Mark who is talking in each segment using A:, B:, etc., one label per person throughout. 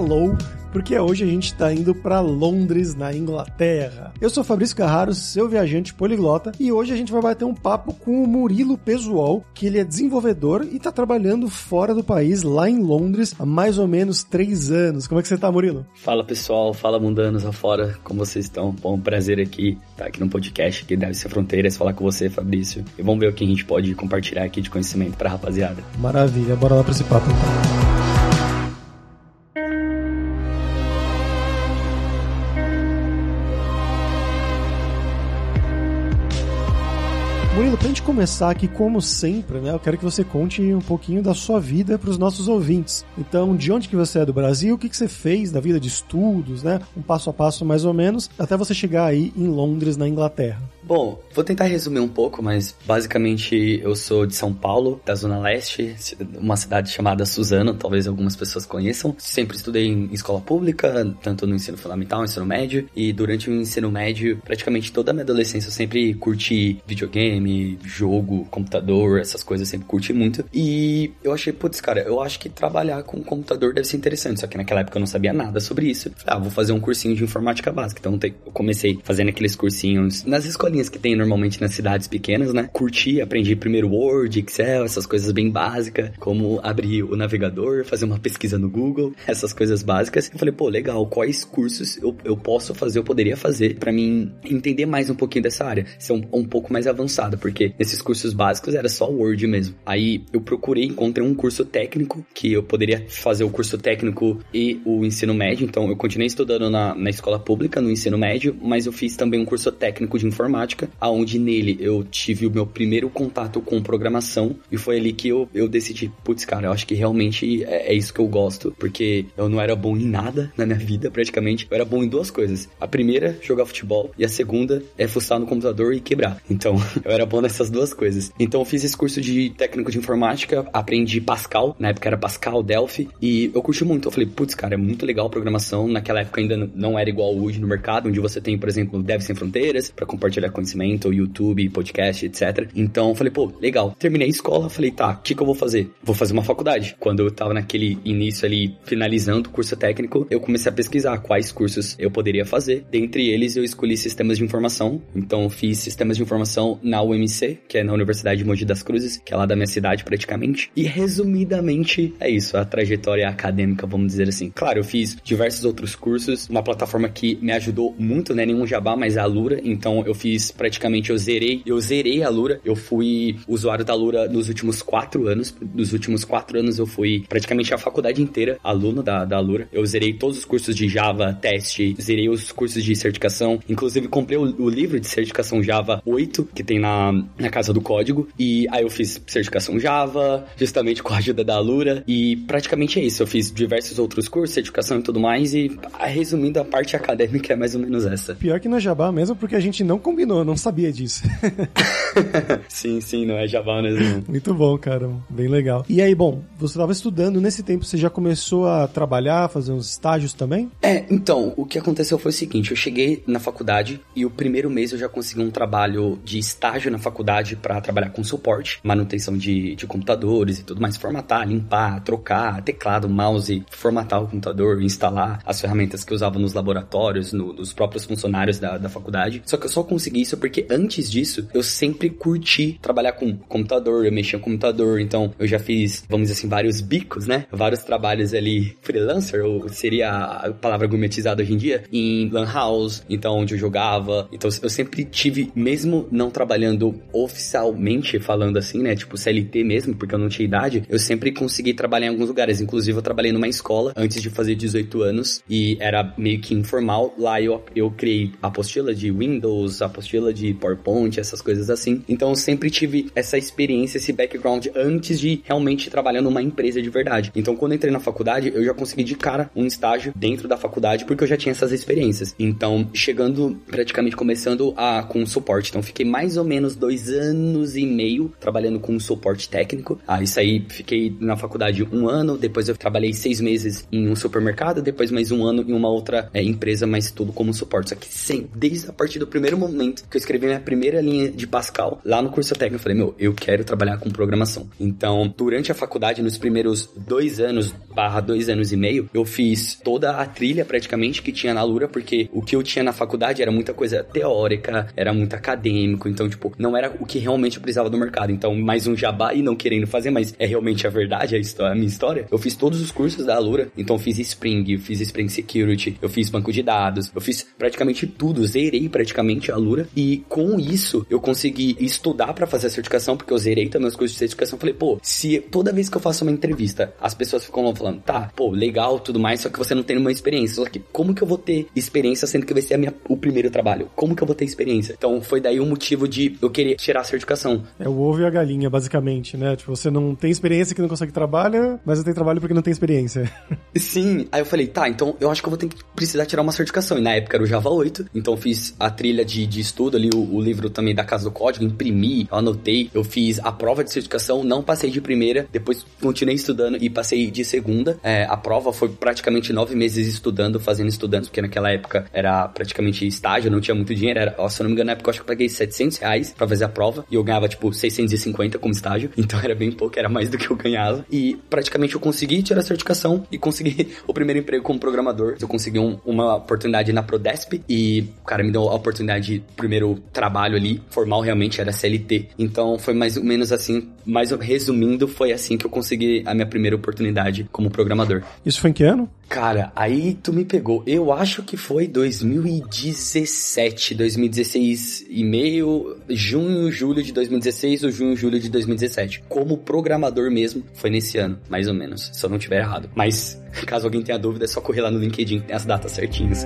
A: hello porque hoje a gente está indo para Londres, na Inglaterra. Eu sou Fabrício Carraro, seu viajante poliglota, e hoje a gente vai bater um papo com o Murilo Pesual, que ele é desenvolvedor e está trabalhando fora do país, lá em Londres, há mais ou menos três anos. Como é que você está, Murilo?
B: Fala pessoal, fala mundanos afora, como vocês estão? Bom, prazer aqui, estar tá aqui no podcast que deve ser fronteiras, falar com você, Fabrício, e vamos ver o que a gente pode compartilhar aqui de conhecimento para a rapaziada.
A: Maravilha, bora lá para esse papo então. Murilo, pra gente começar aqui, como sempre, né? Eu quero que você conte um pouquinho da sua vida para os nossos ouvintes. Então, de onde que você é do Brasil, o que, que você fez da vida de estudos, né? Um passo a passo mais ou menos, até você chegar aí em Londres, na Inglaterra.
B: Bom, vou tentar resumir um pouco, mas basicamente eu sou de São Paulo, da Zona Leste, uma cidade chamada Suzano, talvez algumas pessoas conheçam. Sempre estudei em escola pública, tanto no ensino fundamental, ensino médio, e durante o ensino médio, praticamente toda a minha adolescência eu sempre curti videogame, jogo, computador, essas coisas eu sempre curti muito. E eu achei, putz, cara, eu acho que trabalhar com computador deve ser interessante, só que naquela época eu não sabia nada sobre isso. Falei, ah, vou fazer um cursinho de informática básica. Então eu comecei fazendo aqueles cursinhos nas escolinhas que tem normalmente nas cidades pequenas, né? Curti, aprendi primeiro Word, Excel, essas coisas bem básicas, como abrir o navegador, fazer uma pesquisa no Google, essas coisas básicas. Eu falei, pô, legal, quais cursos eu, eu posso fazer, eu poderia fazer para mim entender mais um pouquinho dessa área, ser um, um pouco mais avançado, porque nesses cursos básicos era só Word mesmo. Aí eu procurei, encontrei um curso técnico que eu poderia fazer o curso técnico e o ensino médio, então eu continuei estudando na, na escola pública, no ensino médio, mas eu fiz também um curso técnico de informática informática, aonde nele eu tive o meu primeiro contato com programação e foi ali que eu, eu decidi, putz, cara, eu acho que realmente é, é, isso que eu gosto, porque eu não era bom em nada na minha vida, praticamente. Eu era bom em duas coisas. A primeira, jogar futebol, e a segunda é fuçar no computador e quebrar. Então, eu era bom nessas duas coisas. Então, eu fiz esse curso de técnico de informática, aprendi Pascal, na época era Pascal, Delphi, e eu curti muito. Eu falei, putz, cara, é muito legal a programação. Naquela época ainda não era igual hoje no mercado, onde você tem, por exemplo, Dev Sem Fronteiras, para compartilhar conhecimento, YouTube, podcast, etc. Então, falei, pô, legal. Terminei a escola, falei, tá, o que, que eu vou fazer? Vou fazer uma faculdade. Quando eu tava naquele início ali, finalizando o curso técnico, eu comecei a pesquisar quais cursos eu poderia fazer. Dentre eles, eu escolhi sistemas de informação. Então, fiz sistemas de informação na UMC, que é na Universidade de Mogi das Cruzes, que é lá da minha cidade praticamente. E resumidamente, é isso, a trajetória acadêmica, vamos dizer assim. Claro, eu fiz diversos outros cursos, uma plataforma que me ajudou muito, né? Nenhum jabá, mas a Lura. Então, eu fiz praticamente eu zerei, eu zerei a Lura. Eu fui usuário da Lura nos últimos quatro anos. Nos últimos quatro anos eu fui praticamente a faculdade inteira aluno da, da Lura. Eu zerei todos os cursos de Java, teste, zerei os cursos de certificação. Inclusive comprei o, o livro de certificação Java 8, que tem na, na casa do código. E aí eu fiz certificação Java, justamente com a ajuda da Lura. E praticamente é isso. Eu fiz diversos outros cursos, certificação e tudo mais. E resumindo, a parte acadêmica é mais ou menos essa.
A: Pior que na Java mesmo, porque a gente não combinou eu não sabia disso.
B: sim, sim, não é Java mesmo.
A: Muito bom, cara. Bem legal. E aí, bom, você estava estudando, nesse tempo você já começou a trabalhar, fazer uns estágios também?
B: É, então, o que aconteceu foi o seguinte, eu cheguei na faculdade e o primeiro mês eu já consegui um trabalho de estágio na faculdade para trabalhar com suporte, manutenção de, de computadores e tudo mais, formatar, limpar, trocar teclado, mouse, formatar o computador, instalar as ferramentas que eu usava nos laboratórios, no, nos próprios funcionários da, da faculdade. Só que eu só consegui isso porque antes disso eu sempre curti trabalhar com computador, eu mexia com computador, então eu já fiz, vamos dizer assim, vários bicos, né? Vários trabalhos ali freelancer, ou seria a palavra gourmetizada hoje em dia, em lan house, então onde eu jogava. Então eu sempre tive, mesmo não trabalhando oficialmente falando assim, né? Tipo CLT mesmo, porque eu não tinha idade, eu sempre consegui trabalhar em alguns lugares. Inclusive eu trabalhei numa escola antes de fazer 18 anos e era meio que informal. Lá eu, eu criei apostila de Windows, apostila de PowerPoint, essas coisas assim. Então eu sempre tive essa experiência, esse background antes de realmente trabalhar numa empresa de verdade. Então quando entrei na faculdade, eu já consegui de cara um estágio dentro da faculdade porque eu já tinha essas experiências. Então, chegando praticamente começando a com suporte. Então fiquei mais ou menos dois anos e meio trabalhando com suporte técnico. Ah, isso aí fiquei na faculdade um ano, depois eu trabalhei seis meses em um supermercado, depois mais um ano em uma outra é, empresa, mas tudo como suporte. Só que sem, desde a partir do primeiro momento que eu escrevi minha primeira linha de Pascal lá no curso técnico. Eu falei, meu, eu quero trabalhar com programação. Então, durante a faculdade, nos primeiros dois anos, barra dois anos e meio, eu fiz toda a trilha praticamente que tinha na Lura, porque o que eu tinha na faculdade era muita coisa teórica, era muito acadêmico, então, tipo, não era o que realmente eu precisava do mercado. Então, mais um jabá e não querendo fazer, mas é realmente a verdade, a, história, a minha história. Eu fiz todos os cursos da Alura, então fiz Spring, eu fiz Spring Security, eu fiz banco de dados, eu fiz praticamente tudo, zerei praticamente a Alura e com isso eu consegui estudar para fazer a certificação, porque eu zerei também os cursos de certificação. Falei, pô, se toda vez que eu faço uma entrevista, as pessoas ficam falando, tá, pô, legal, tudo mais, só que você não tem nenhuma experiência. Só que como que eu vou ter experiência sendo que vai ser minha, o primeiro trabalho? Como que eu vou ter experiência? Então foi daí o motivo de eu querer tirar a certificação.
A: É o ovo e a galinha, basicamente, né? Tipo, você não tem experiência que não consegue trabalhar, mas você tem trabalho porque não tem experiência.
B: Sim, aí eu falei, tá, então eu acho que eu vou ter que precisar tirar uma certificação. E na época era o Java 8, então fiz a trilha de, de estudo ali, o, o livro também da Casa do Código, imprimi, eu anotei, eu fiz a prova de certificação, não passei de primeira, depois continuei estudando e passei de segunda. É, a prova foi praticamente nove meses estudando, fazendo estudantes, porque naquela época era praticamente estágio, não tinha muito dinheiro, era, se eu não me engano, na época eu acho que eu paguei 700 reais pra fazer a prova, e eu ganhava tipo 650 como estágio, então era bem pouco, era mais do que eu ganhava. E praticamente eu consegui tirar a certificação e consegui o primeiro emprego como programador. Eu consegui um, uma oportunidade na Prodesp e o cara me deu a oportunidade, primeiro trabalho ali, formal realmente, era CLT. Então foi mais ou menos assim, mais resumindo, foi assim que eu consegui a minha primeira oportunidade como programador.
A: Isso foi em que ano?
B: Cara, aí tu me pegou. Eu acho que foi 2017, 2016 e meio, junho, julho de 2016 ou junho, julho de 2017. Como programador mesmo, foi nesse ano, mais ou menos, se eu não tiver errado. Mas, caso alguém tenha dúvida, é só correr lá no LinkedIn, tem as datas certinhas.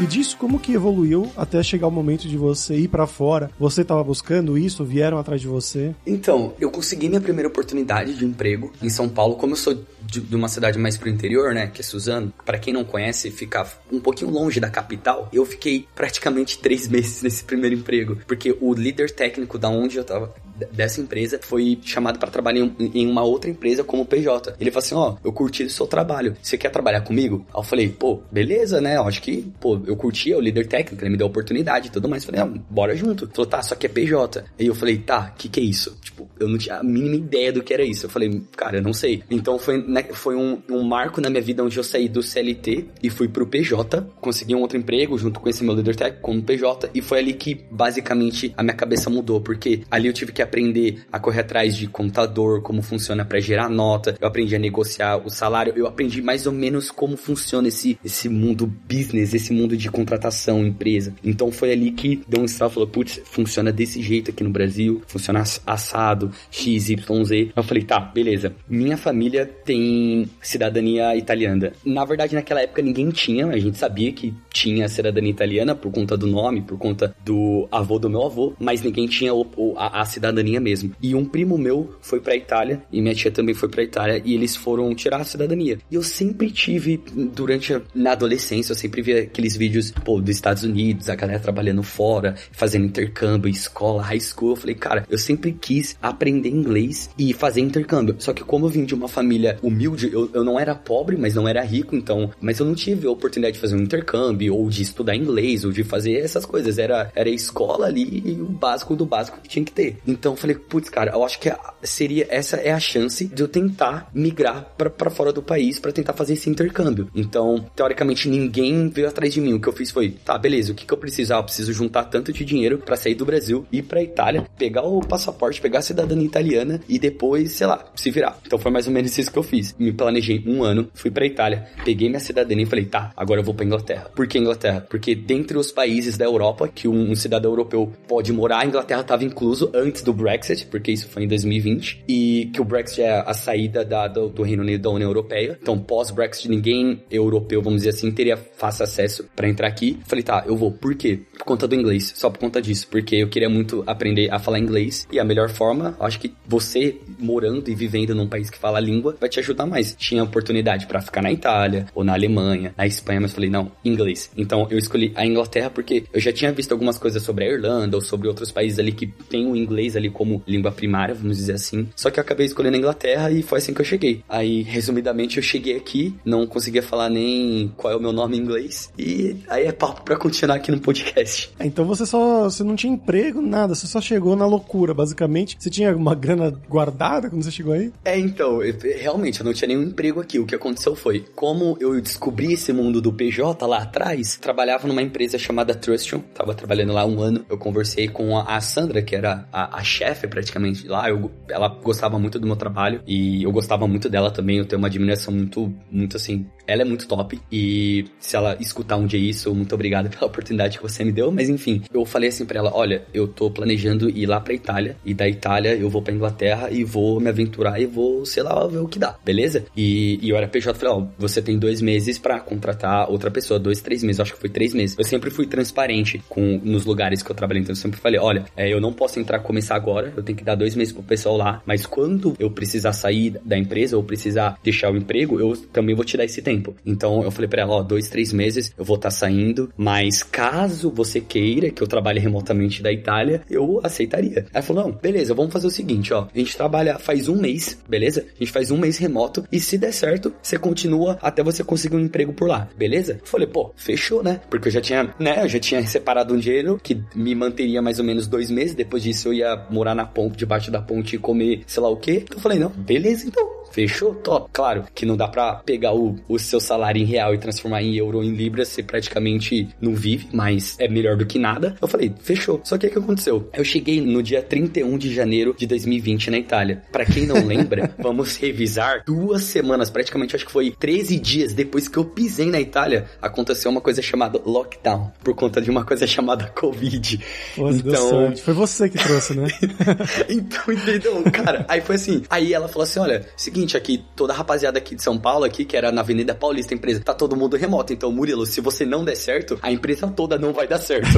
A: E disso, como que evoluiu até chegar o momento de você ir para fora? Você estava buscando isso? Vieram atrás de você?
B: Então, eu consegui minha primeira oportunidade de emprego em São Paulo. Como eu sou de, de uma cidade mais pro interior, né, que é Suzano, para quem não conhece, fica um pouquinho longe da capital. Eu fiquei praticamente três meses nesse primeiro emprego, porque o líder técnico da onde eu tava dessa empresa foi chamado para trabalhar em uma outra empresa como PJ. Ele falou assim: Ó, oh, eu curti o seu trabalho, você quer trabalhar comigo? Aí eu falei: pô, beleza, né? Eu acho que, pô, eu curti, é o líder técnico, ele me deu oportunidade e tudo mais. Eu falei: não, bora junto. Ele falou: tá, só que é PJ. Aí eu falei: tá, o que que é isso? Tipo, eu não tinha a mínima ideia do que era isso. Eu falei: cara, eu não sei. Então foi, né, foi um, um marco na minha vida onde eu saí do CLT e fui pro PJ, consegui um outro emprego junto com esse meu líder técnico como PJ e foi ali que basicamente a minha cabeça mudou, porque ali eu tive que aprender a correr atrás de computador, como funciona para gerar nota, eu aprendi a negociar o salário, eu aprendi mais ou menos como funciona esse, esse mundo business, esse mundo de contratação, empresa. Então foi ali que deu um estalo, falou, putz, funciona desse jeito aqui no Brasil, funciona assado, X, Y, Z. Eu falei, tá, beleza. Minha família tem cidadania italiana. Na verdade, naquela época ninguém tinha, a gente sabia que tinha cidadania italiana por conta do nome, por conta do avô do meu avô, mas ninguém tinha a, a cidadania cidadania mesmo. E um primo meu foi pra Itália, e minha tia também foi pra Itália, e eles foram tirar a cidadania. E eu sempre tive, durante a, na adolescência, eu sempre via aqueles vídeos, pô, dos Estados Unidos, a galera trabalhando fora, fazendo intercâmbio, escola, high school. Eu falei, cara, eu sempre quis aprender inglês e fazer intercâmbio. Só que como eu vim de uma família humilde, eu, eu não era pobre, mas não era rico, então, mas eu não tive a oportunidade de fazer um intercâmbio, ou de estudar inglês, ou de fazer essas coisas. Era, era escola ali e o básico do básico que tinha que ter. Então, falei, putz, cara, eu acho que seria essa é a chance de eu tentar migrar para fora do país para tentar fazer esse intercâmbio. Então, teoricamente, ninguém veio atrás de mim. O que eu fiz foi, tá, beleza, o que, que eu preciso? Ah, eu preciso juntar tanto de dinheiro para sair do Brasil, ir pra Itália, pegar o passaporte, pegar a cidadania italiana e depois, sei lá, se virar. Então foi mais ou menos isso que eu fiz. Me planejei um ano, fui pra Itália, peguei minha cidadania e falei, tá, agora eu vou pra Inglaterra. Por que Inglaterra? Porque dentre os países da Europa que um, um cidadão europeu pode morar, a Inglaterra estava incluso antes do Brexit porque isso foi em 2020, e que o Brexit é a saída da, do, do, Reino Unido da União Europeia. Então, pós-Brexit, ninguém europeu, vamos dizer assim, teria fácil acesso para entrar aqui. Falei, tá, eu vou. Por quê? Por conta do inglês, só por conta disso, porque eu queria muito aprender a falar inglês e a melhor forma, acho que você morando e vivendo num país que fala a língua vai te ajudar mais. Tinha oportunidade para ficar na Itália ou na Alemanha, na Espanha, mas falei, não, inglês. Então, eu escolhi a Inglaterra porque eu já tinha visto algumas coisas sobre a Irlanda ou sobre outros países ali que tem o inglês ali ali como língua primária, vamos dizer assim. Só que eu acabei escolhendo a Inglaterra e foi assim que eu cheguei. Aí, resumidamente, eu cheguei aqui, não conseguia falar nem qual é o meu nome em inglês, e aí é papo pra continuar aqui no podcast.
A: É, então você só, você não tinha emprego, nada, você só chegou na loucura, basicamente. Você tinha uma grana guardada quando você chegou aí?
B: É, então, eu, realmente, eu não tinha nenhum emprego aqui. O que aconteceu foi, como eu descobri esse mundo do PJ lá atrás, trabalhava numa empresa chamada Trustion, tava trabalhando lá um ano, eu conversei com a, a Sandra, que era a, a chefe praticamente lá, eu, ela gostava muito do meu trabalho e eu gostava muito dela também, eu tenho uma admiração muito, muito assim, ela é muito top e se ela escutar um dia isso, muito obrigado pela oportunidade que você me deu, mas enfim, eu falei assim para ela, olha, eu tô planejando ir lá pra Itália e da Itália eu vou pra Inglaterra e vou me aventurar e vou, sei lá, ver o que dá, beleza? E, e eu era PJ, falei, ó, você tem dois meses para contratar outra pessoa, dois, três meses, acho que foi três meses. Eu sempre fui transparente com nos lugares que eu trabalhei, então eu sempre falei, olha, é, eu não posso entrar, começar agora, eu tenho que dar dois meses pro pessoal lá, mas quando eu precisar sair da empresa ou precisar deixar o emprego, eu também vou te dar esse tempo. Então eu falei para ela, ó, dois, três meses eu vou estar tá saindo, mas caso você queira que eu trabalhe remotamente da Itália, eu aceitaria. Ela falou, não, beleza, vamos fazer o seguinte, ó, a gente trabalha faz um mês, beleza? A gente faz um mês remoto e se der certo, você continua até você conseguir um emprego por lá, beleza? Eu falei, pô, fechou, né? Porque eu já tinha, né, eu já tinha separado um dinheiro que me manteria mais ou menos dois meses, depois disso eu ia morar na ponte, debaixo da ponte e comer sei lá o que. Então eu falei, não, beleza então. Fechou? Top. Claro que não dá pra pegar o, o seu salário em real e transformar em euro ou em libra, você praticamente não vive, mas é melhor do que nada. Eu falei, fechou. Só que o que aconteceu? Eu cheguei no dia 31 de janeiro de 2020 na Itália. Para quem não lembra, vamos revisar duas semanas, praticamente acho que foi 13 dias depois que eu pisei na Itália, aconteceu uma coisa chamada lockdown, por conta de uma coisa chamada Covid.
A: Pô, então, foi você que trouxe, né?
B: então, entendeu? Cara, aí foi assim, aí ela falou assim, olha, seguinte, seguinte aqui, toda a rapaziada aqui de São Paulo, aqui, que era na Avenida Paulista, a empresa, tá todo mundo remoto. Então, Murilo, se você não der certo, a empresa toda não vai dar certo.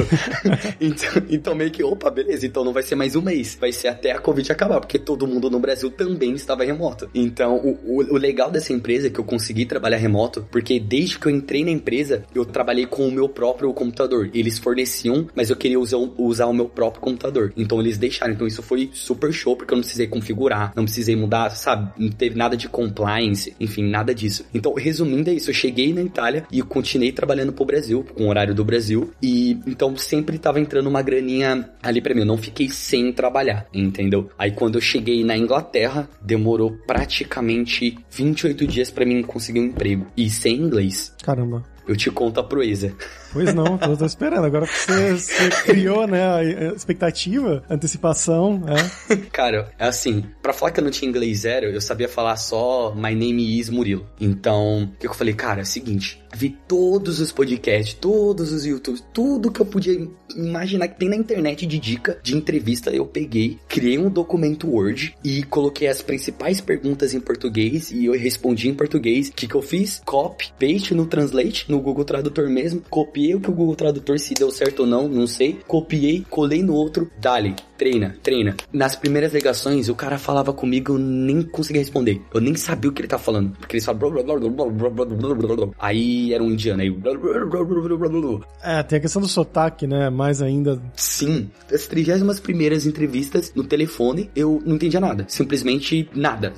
B: então, então, meio que, opa, beleza, então não vai ser mais um mês. Vai ser até a Covid acabar, porque todo mundo no Brasil também estava remoto. Então, o, o, o legal dessa empresa é que eu consegui trabalhar remoto, porque desde que eu entrei na empresa, eu trabalhei com o meu próprio computador. Eles forneciam, mas eu queria usar, usar o meu próprio computador. Então, eles deixaram. Então, isso foi super show, porque eu não precisei configurar, não precisei mudar, sabe? Não teve teve nada de compliance, enfim, nada disso. Então, resumindo é isso, eu cheguei na Itália e continuei trabalhando pro Brasil, com o horário do Brasil, e então sempre tava entrando uma graninha ali para mim, eu não fiquei sem trabalhar, entendeu? Aí quando eu cheguei na Inglaterra, demorou praticamente 28 dias para mim conseguir um emprego, e sem inglês.
A: Caramba.
B: Eu te conto a proeza.
A: Pois não, tô, tô esperando. Agora que você, você, criou, né, a expectativa, a antecipação, é.
B: Cara, é assim, pra falar que eu não tinha inglês zero, eu sabia falar só My name is Murilo. Então, o que eu falei? Cara, é o seguinte, vi todos os podcasts, todos os YouTubes, tudo que eu podia imaginar que tem na internet de dica, de entrevista, eu peguei, criei um documento Word e coloquei as principais perguntas em português e eu respondi em português. O que, que eu fiz? Copy, paste no Translate, no Google Tradutor mesmo, copiei o que o Google Tradutor, se deu certo ou não, não sei, copiei, colei no outro, dali, treina, treina. Nas primeiras ligações, o cara falava comigo, eu nem conseguia responder. Eu nem sabia o que ele tava falando. Porque ele falavam... Aí era um indiano, aí...
A: É, tem a questão do sotaque, né? Mais ainda...
B: Sim. As trigésimas primeiras entrevistas no telefone, eu não entendia nada. Simplesmente nada.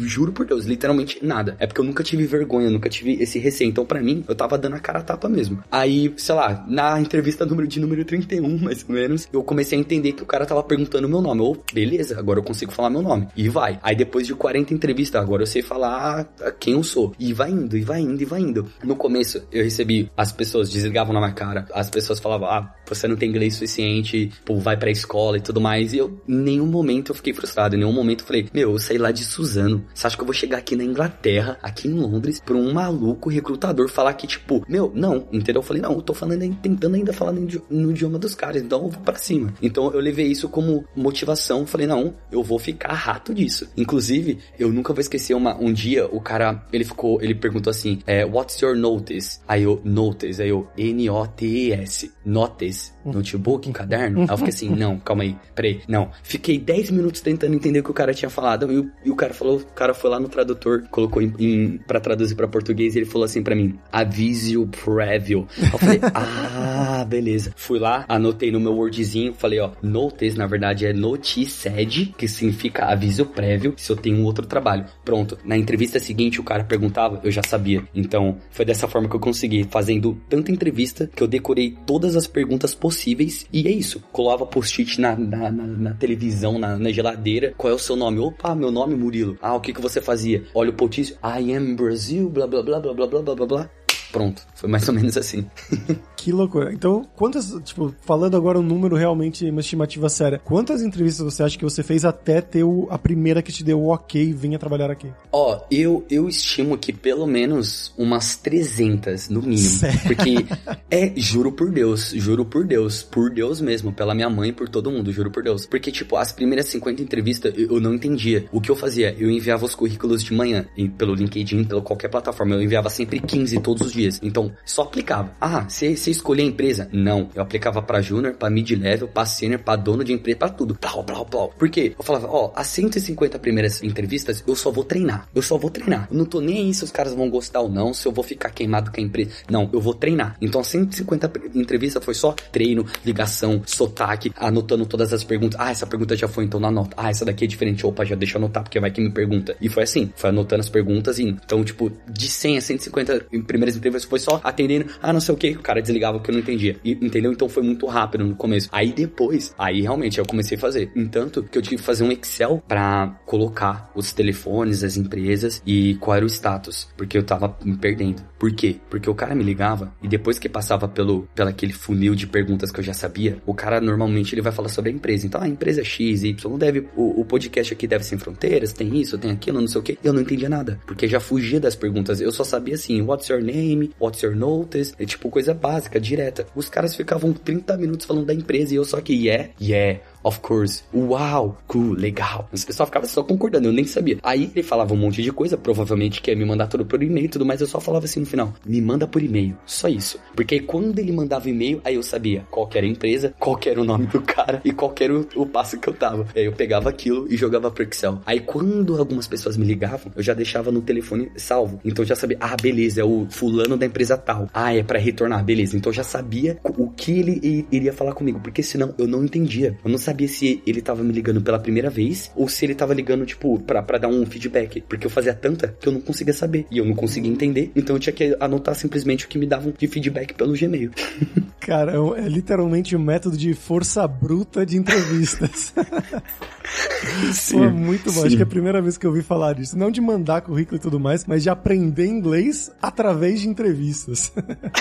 B: Juro por Deus, literalmente nada. É porque eu nunca tive vergonha, nunca tive esse receio. Então, para mim, eu tava dando a cara a tapa mesmo. Aí, sei lá, na entrevista número de número 31, mais ou menos, eu comecei a entender que o cara tava perguntando meu nome. Ou, beleza, agora eu consigo falar meu nome. E vai. Aí depois de 40 entrevistas, agora eu sei falar quem eu sou. E vai indo, e vai indo, e vai indo. No começo, eu recebi, as pessoas desligavam na minha cara. As pessoas falavam, ah, você não tem inglês suficiente, pô, vai pra escola e tudo mais. E eu, em nenhum momento eu fiquei frustrado. Em nenhum momento eu falei, meu, eu saí lá de Suzano. Você acha que eu vou chegar aqui na Inglaterra, aqui em Londres, pra um maluco recrutador falar que, tipo, meu, não, entendeu? Eu falei, não, eu tô falando, tentando ainda falar no, no idioma dos caras, então eu vou pra cima. Então eu levei isso isso como motivação. Falei, não, eu vou ficar rato disso. Inclusive, eu nunca vou esquecer uma, um dia, o cara, ele ficou, ele perguntou assim, é, what's your notice? Aí eu, notice, aí eu, N-O-T-E-S, notice, notebook, caderno. Aí eu fiquei assim, não, calma aí, peraí, não. Fiquei 10 minutos tentando entender o que o cara tinha falado, e o, e o cara falou, o cara foi lá no tradutor, colocou em, em pra traduzir pra português, e ele falou assim pra mim, avisio prévio. Eu falei, ah, beleza. Fui lá, anotei no meu wordzinho, falei, ó, notice na verdade é noticed, que significa aviso prévio, se eu tenho um outro trabalho. Pronto, na entrevista seguinte o cara perguntava, eu já sabia. Então, foi dessa forma que eu consegui, fazendo tanta entrevista que eu decorei todas as perguntas possíveis e é isso. Colava post-it na, na, na, na, televisão, na, na, geladeira. Qual é o seu nome? Opa, meu nome é Murilo. Ah, o que que você fazia? Olha o post-it. I am Brazil, blá blá blá blá blá blá blá blá. Pronto, foi mais ou menos assim.
A: que loucura. Então, quantas, tipo, falando agora um número realmente, uma estimativa séria, quantas entrevistas você acha que você fez até ter o, a primeira que te deu o ok, venha trabalhar aqui?
B: Ó, oh, eu, eu estimo que pelo menos umas 300, no mínimo. Sério? Porque, é, juro por Deus, juro por Deus, por Deus mesmo, pela minha mãe, por todo mundo, juro por Deus. Porque, tipo, as primeiras 50 entrevistas eu, eu não entendia. O que eu fazia? Eu enviava os currículos de manhã, pelo LinkedIn, pela qualquer plataforma, eu enviava sempre 15 todos os dias dias. Então, só aplicava. Ah, você escolher a empresa? Não. Eu aplicava para júnior, para mid-level, para senior, para dono de empresa, para tudo. Plau, plau, plau. Por quê? Eu falava, ó, as 150 primeiras entrevistas, eu só vou treinar. Eu só vou treinar. Eu não tô nem aí se os caras vão gostar ou não, se eu vou ficar queimado com a empresa. Não, eu vou treinar. Então, as 150 entrevistas foi só treino, ligação, sotaque, anotando todas as perguntas. Ah, essa pergunta já foi, então na nota. Ah, essa daqui é diferente. Opa, já deixa eu anotar, porque vai que me pergunta. E foi assim, foi anotando as perguntas e então, tipo, de 100 a 150 primeiras entrevistas foi só atendendo, ah, não sei o que, o cara desligava porque eu não entendia. E, entendeu? Então foi muito rápido no começo. Aí depois, aí realmente eu comecei a fazer. Entanto, que eu tive que fazer um Excel para colocar os telefones das empresas e qual era o status, porque eu tava me perdendo. Por quê? Porque o cara me ligava e depois que passava pelo, pelo aquele funil de perguntas que eu já sabia, o cara normalmente ele vai falar sobre a empresa. Então, a empresa X, Y, deve, o, o podcast aqui deve sem fronteiras, tem isso, tem aquilo, não sei o que. Eu não entendia nada, porque já fugia das perguntas. Eu só sabia assim, what's your name, what's your your notice, é tipo coisa básica, direta. Os caras ficavam 30 minutos falando da empresa e eu só que, yeah, yeah, of course, uau, cool, legal. Os pessoal ficava só concordando, eu nem sabia. Aí ele falava um monte de coisa, provavelmente que ia me mandar tudo por e-mail e tudo mais, eu só falava assim no final, me manda por e-mail, só isso. Porque quando ele mandava e-mail, aí eu sabia qual era a empresa, qual era o nome do cara e qual era o, o passo que eu tava. Aí eu pegava aquilo e jogava pro Excel. Aí quando algumas pessoas me ligavam, eu já deixava no telefone salvo. Então eu já sabia, ah, beleza, é o fulano da empresa tal. Ah, é para retornar, beleza. Então eu já sabia o que ele iria falar comigo, porque senão eu não entendia. Eu não sabia se ele tava me ligando pela primeira vez ou se ele tava ligando, tipo, pra, pra dar um feedback. Porque eu fazia tanta que eu não conseguia saber. E eu não conseguia entender. Então eu tinha que anotar simplesmente o que me davam de feedback pelo Gmail.
A: Cara, é, é literalmente um método de força bruta de entrevistas. Sim, Pô, muito bom. Sim. Acho que é a primeira vez que eu ouvi falar disso. Não de mandar currículo e tudo mais, mas de aprender inglês através de entrevistas.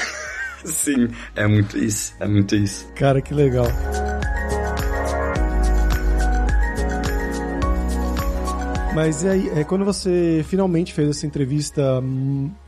B: Sim, é muito isso. É muito isso.
A: Cara, que legal. Mas aí, é, quando você finalmente fez essa entrevista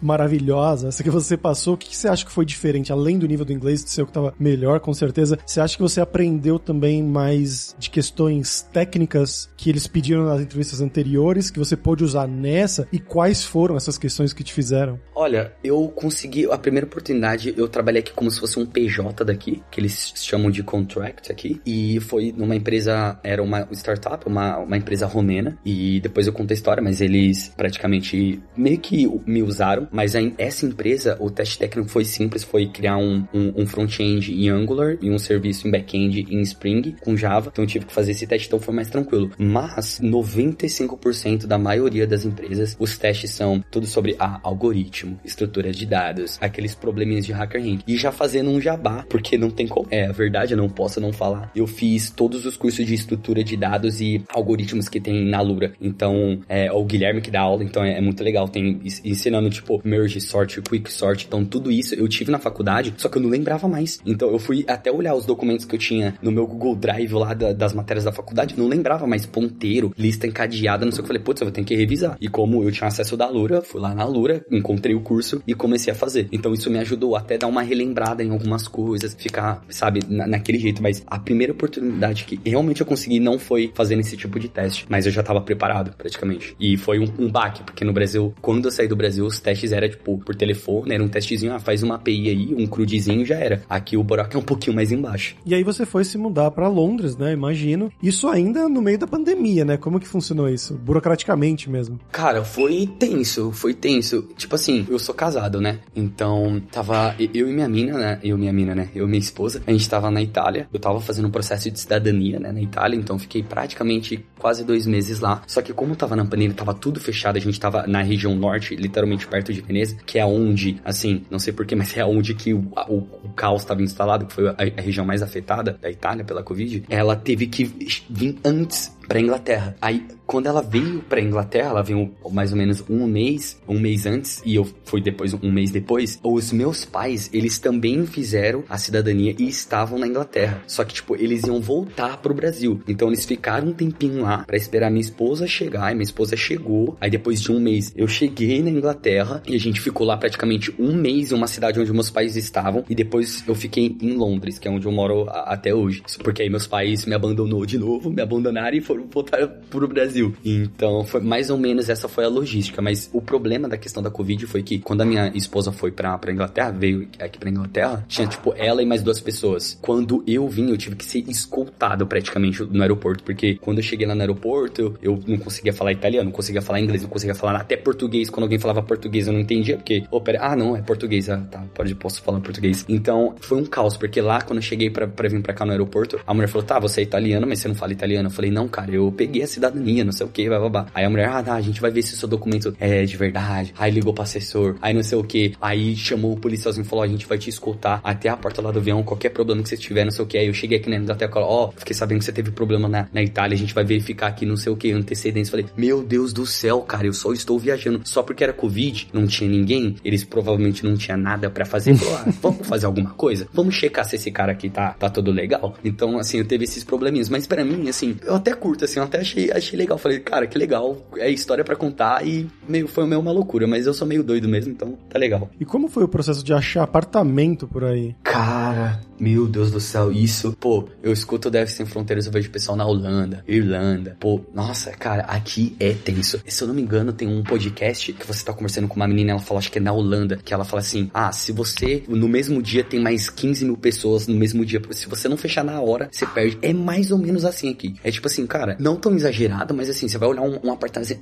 A: maravilhosa, essa que você passou, o que, que você acha que foi diferente? Além do nível do inglês, do seu que estava melhor, com certeza, você acha que você aprendeu também mais de questões técnicas que eles pediram nas entrevistas anteriores, que você pôde usar nessa? E quais foram essas questões que te fizeram?
B: Olha, eu consegui, a primeira oportunidade, eu trabalhei aqui como se fosse um PJ daqui, que eles chamam de contract aqui, e foi numa empresa, era uma startup, uma, uma empresa romena, e depois eu conto a história, mas eles praticamente meio que me usaram. Mas essa empresa, o teste técnico foi simples, foi criar um, um, um front-end em Angular e um serviço em back-end em Spring com Java. Então eu tive que fazer esse teste, então foi mais tranquilo. Mas 95% da maioria das empresas, os testes são tudo sobre ah, algoritmo, estrutura de dados, aqueles probleminhas de hacker rank. E já fazendo um jabá, porque não tem como. É, a verdade, eu não posso não falar. Eu fiz todos os cursos de estrutura de dados e algoritmos que tem na Lura. Então, então, é, o Guilherme que dá aula, então é, é, muito legal. Tem ensinando, tipo, merge sort, quick sort. Então, tudo isso eu tive na faculdade, só que eu não lembrava mais. Então, eu fui até olhar os documentos que eu tinha no meu Google Drive lá da, das matérias da faculdade, não lembrava mais ponteiro, lista encadeada, não sei o que. Eu falei, putz, eu vou ter que revisar. E como eu tinha acesso da Lura, fui lá na Lura, encontrei o curso e comecei a fazer. Então, isso me ajudou até dar uma relembrada em algumas coisas, ficar, sabe, na, naquele jeito. Mas a primeira oportunidade que realmente eu consegui não foi fazendo esse tipo de teste, mas eu já tava preparado. Praticamente. E foi um, um baque, porque no Brasil, quando eu saí do Brasil, os testes eram, tipo, por telefone, era um testezinho, ah, faz uma API aí, um crudezinho já era. Aqui o buraco é um pouquinho mais embaixo.
A: E aí você foi se mudar para Londres, né? Imagino. Isso ainda no meio da pandemia, né? Como que funcionou isso? Burocraticamente mesmo.
B: Cara, foi tenso, foi tenso. Tipo assim, eu sou casado, né? Então, tava eu e minha mina, né? Eu e minha mina, né? Eu e minha esposa, a gente tava na Itália. Eu tava fazendo um processo de cidadania, né? Na Itália, então fiquei praticamente quase dois meses lá. Só que como tava na pandemia, tava tudo fechado, a gente tava na região norte, literalmente perto de Veneza, que é onde, assim, não sei porquê, mas é onde que o, o, o caos estava instalado, que foi a, a região mais afetada da Itália pela Covid. Ela teve que vir antes para Inglaterra. Aí, quando ela veio para Inglaterra, ela veio mais ou menos um mês, um mês antes, e eu fui depois, um mês depois. Os meus pais, eles também fizeram a cidadania e estavam na Inglaterra. Só que, tipo, eles iam voltar pro Brasil. Então, eles ficaram um tempinho lá para esperar minha esposa chegar. E minha esposa chegou. Aí, depois de um mês, eu cheguei na Inglaterra e a gente ficou lá praticamente um mês em uma cidade onde meus pais estavam. E depois eu fiquei em Londres, que é onde eu moro até hoje. Porque aí meus pais me abandonou de novo, me abandonaram e foram voltar pro Brasil. Então, foi mais ou menos essa foi a logística. Mas o problema da questão da Covid foi que quando a minha esposa foi pra, pra Inglaterra, veio aqui pra Inglaterra, tinha tipo ela e mais duas pessoas. Quando eu vim, eu tive que ser escoltado praticamente no aeroporto, porque quando eu cheguei lá no aeroporto, eu não conseguia falar italiano, não conseguia falar inglês, não conseguia falar até português. Quando alguém falava português, eu não entendia, porque, oh, pera, ah, não, é português, ah, tá, pode, posso falar português. Então, foi um caos, porque lá, quando eu cheguei pra, pra vir pra cá no aeroporto, a mulher falou, tá, você é italiano, mas você não fala italiano. Eu falei, não, cara, cara, eu peguei a cidadania, não sei o que, babá. Aí a mulher, ah, tá, a gente vai ver se o seu documento é de verdade. Aí ligou pro assessor, aí não sei o que. Aí chamou o policialzinho e falou, a gente vai te escutar até a porta lá do avião, qualquer problema que você tiver, não sei o que. Aí eu cheguei aqui na Inglaterra, ó, oh, fiquei sabendo que você teve problema na, na Itália, a gente vai verificar aqui, não sei o que, antecedentes. Falei, meu Deus do céu, cara, eu só estou viajando. Só porque era Covid, não tinha ninguém, eles provavelmente não tinha nada para fazer. Falou, ah, vamos fazer alguma coisa? Vamos checar se esse cara aqui tá, tá todo legal. Então, assim, eu teve esses probleminhas. Mas para mim, assim, eu até curto curto, assim, eu até achei, achei legal. Falei, cara, que legal, é história para contar e meio, foi meio uma loucura, mas eu sou meio doido mesmo, então tá legal.
A: E como foi o processo de achar apartamento por aí?
B: Cara, meu Deus do céu, isso, pô, eu escuto o Deve Sem Fronteiras, eu vejo pessoal na Holanda, Irlanda, pô, nossa, cara, aqui é tenso. Se eu não me engano, tem um podcast que você tá conversando com uma menina, ela fala, acho que é na Holanda, que ela fala assim, ah, se você, no mesmo dia tem mais 15 mil pessoas no mesmo dia, se você não fechar na hora, você perde. É mais ou menos assim aqui. É tipo assim, cara, não tão exagerado, mas assim, você vai olhar um, um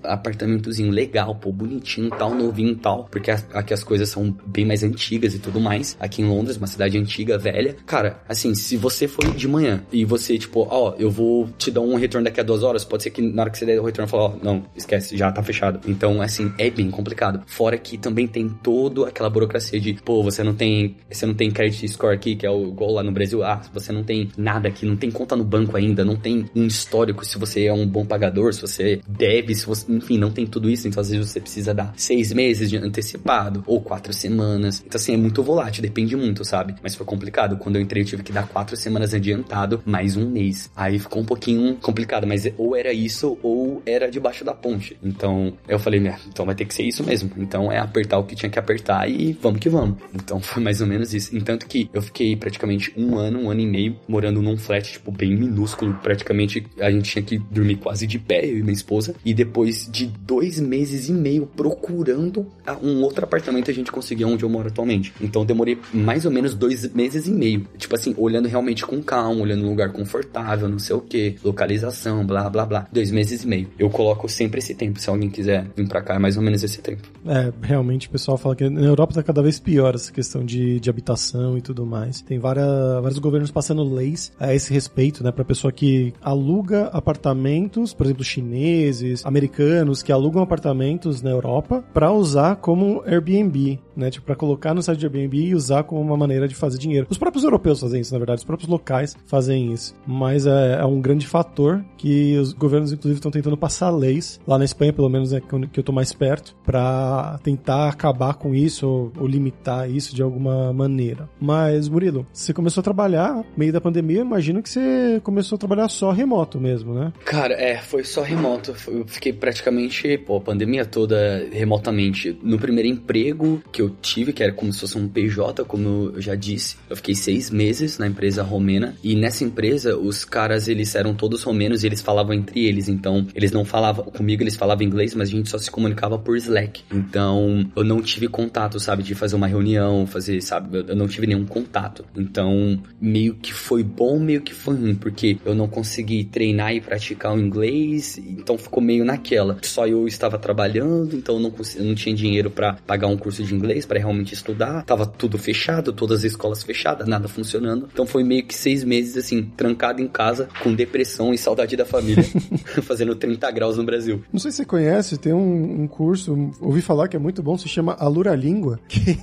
B: apartamentozinho legal, pô, bonitinho, tal, novinho tal, porque aqui as coisas são bem mais antigas e tudo mais. Aqui em Londres, uma cidade antiga, velha. Cara, assim, se você for de manhã e você, tipo, ó, eu vou te dar um retorno daqui a duas horas, pode ser que na hora que você der o retorno, falar, ó, não, esquece, já tá fechado. Então, assim, é bem complicado. Fora que também tem toda aquela burocracia de, pô, você não tem, você não tem credit score aqui, que é o igual lá no Brasil, ah, você não tem nada aqui, não tem conta no banco ainda, não tem um histórico se você é um bom pagador, se você deve, se você, enfim, não tem tudo isso, então às vezes você precisa dar seis meses de antecipado ou quatro semanas. Então assim, é muito volátil, depende muito, sabe? Mas foi complicado. Quando eu entrei, eu tive que dar quatro semanas adiantado, mais um mês. Aí ficou um pouquinho complicado, mas ou era isso ou era debaixo da ponte. Então eu falei, né, então vai ter que ser isso mesmo. Então é apertar o que tinha que apertar e vamos que vamos. Então foi mais ou menos isso. Entanto que eu fiquei praticamente um ano, um ano e meio morando num flat, tipo, bem minúsculo. Praticamente a gente tinha que dormir quase de pé, eu e minha esposa. E depois de dois meses e meio procurando um outro apartamento, a gente conseguiu onde eu moro atualmente. Então demorei mais ou menos dois meses e meio. Tipo assim, olhando realmente com calma, olhando um lugar confortável, não sei o que, localização, blá blá blá. Dois meses e meio. Eu coloco sempre esse tempo. Se alguém quiser vir pra cá, é mais ou menos esse tempo.
A: É, realmente o pessoal fala que na Europa tá cada vez pior essa questão de, de habitação e tudo mais. Tem várias, vários governos passando leis a esse respeito, né? Pra pessoa que aluga apartamentos, por exemplo, chineses, americanos, que alugam apartamentos na Europa para usar como Airbnb, né? Tipo, pra colocar no site de Airbnb e usar como uma maneira de fazer dinheiro. Os próprios europeus fazem isso, na verdade, os próprios locais fazem isso. Mas é, é um grande fator que os governos, inclusive, estão tentando passar leis, lá na Espanha, pelo menos, é que eu tô mais perto, para tentar acabar com isso ou, ou limitar isso de alguma maneira. Mas, Murilo, você começou a trabalhar meio da pandemia, imagino que você começou a trabalhar só remoto mesmo, né?
B: Cara, é, foi só remoto. Eu fiquei praticamente, pô, a pandemia toda remotamente. No primeiro emprego que eu tive, que era como se fosse um PJ, como eu já disse, eu fiquei seis meses na empresa romena e nessa empresa os caras eles eram todos romenos e eles falavam entre eles, então eles não falavam comigo, eles falavam inglês, mas a gente só se comunicava por Slack. Então eu não tive contato, sabe, de fazer uma reunião, fazer, sabe, eu não tive nenhum contato. Então meio que foi bom, meio que foi ruim, porque eu não consegui treinar e praticar o inglês, então ficou meio naquela. Só eu estava trabalhando, então eu não, não tinha dinheiro para pagar um curso de inglês para realmente estudar. Tava tudo fechado, todas as escolas fechadas, nada funcionando. Então foi meio que seis meses assim, trancado em casa, com depressão e saudade da família, fazendo 30 graus no Brasil.
A: Não sei se você conhece, tem um, um curso, ouvi falar que é muito bom, se chama Alura Língua, que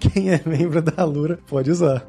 A: quem é membro da Alura pode usar.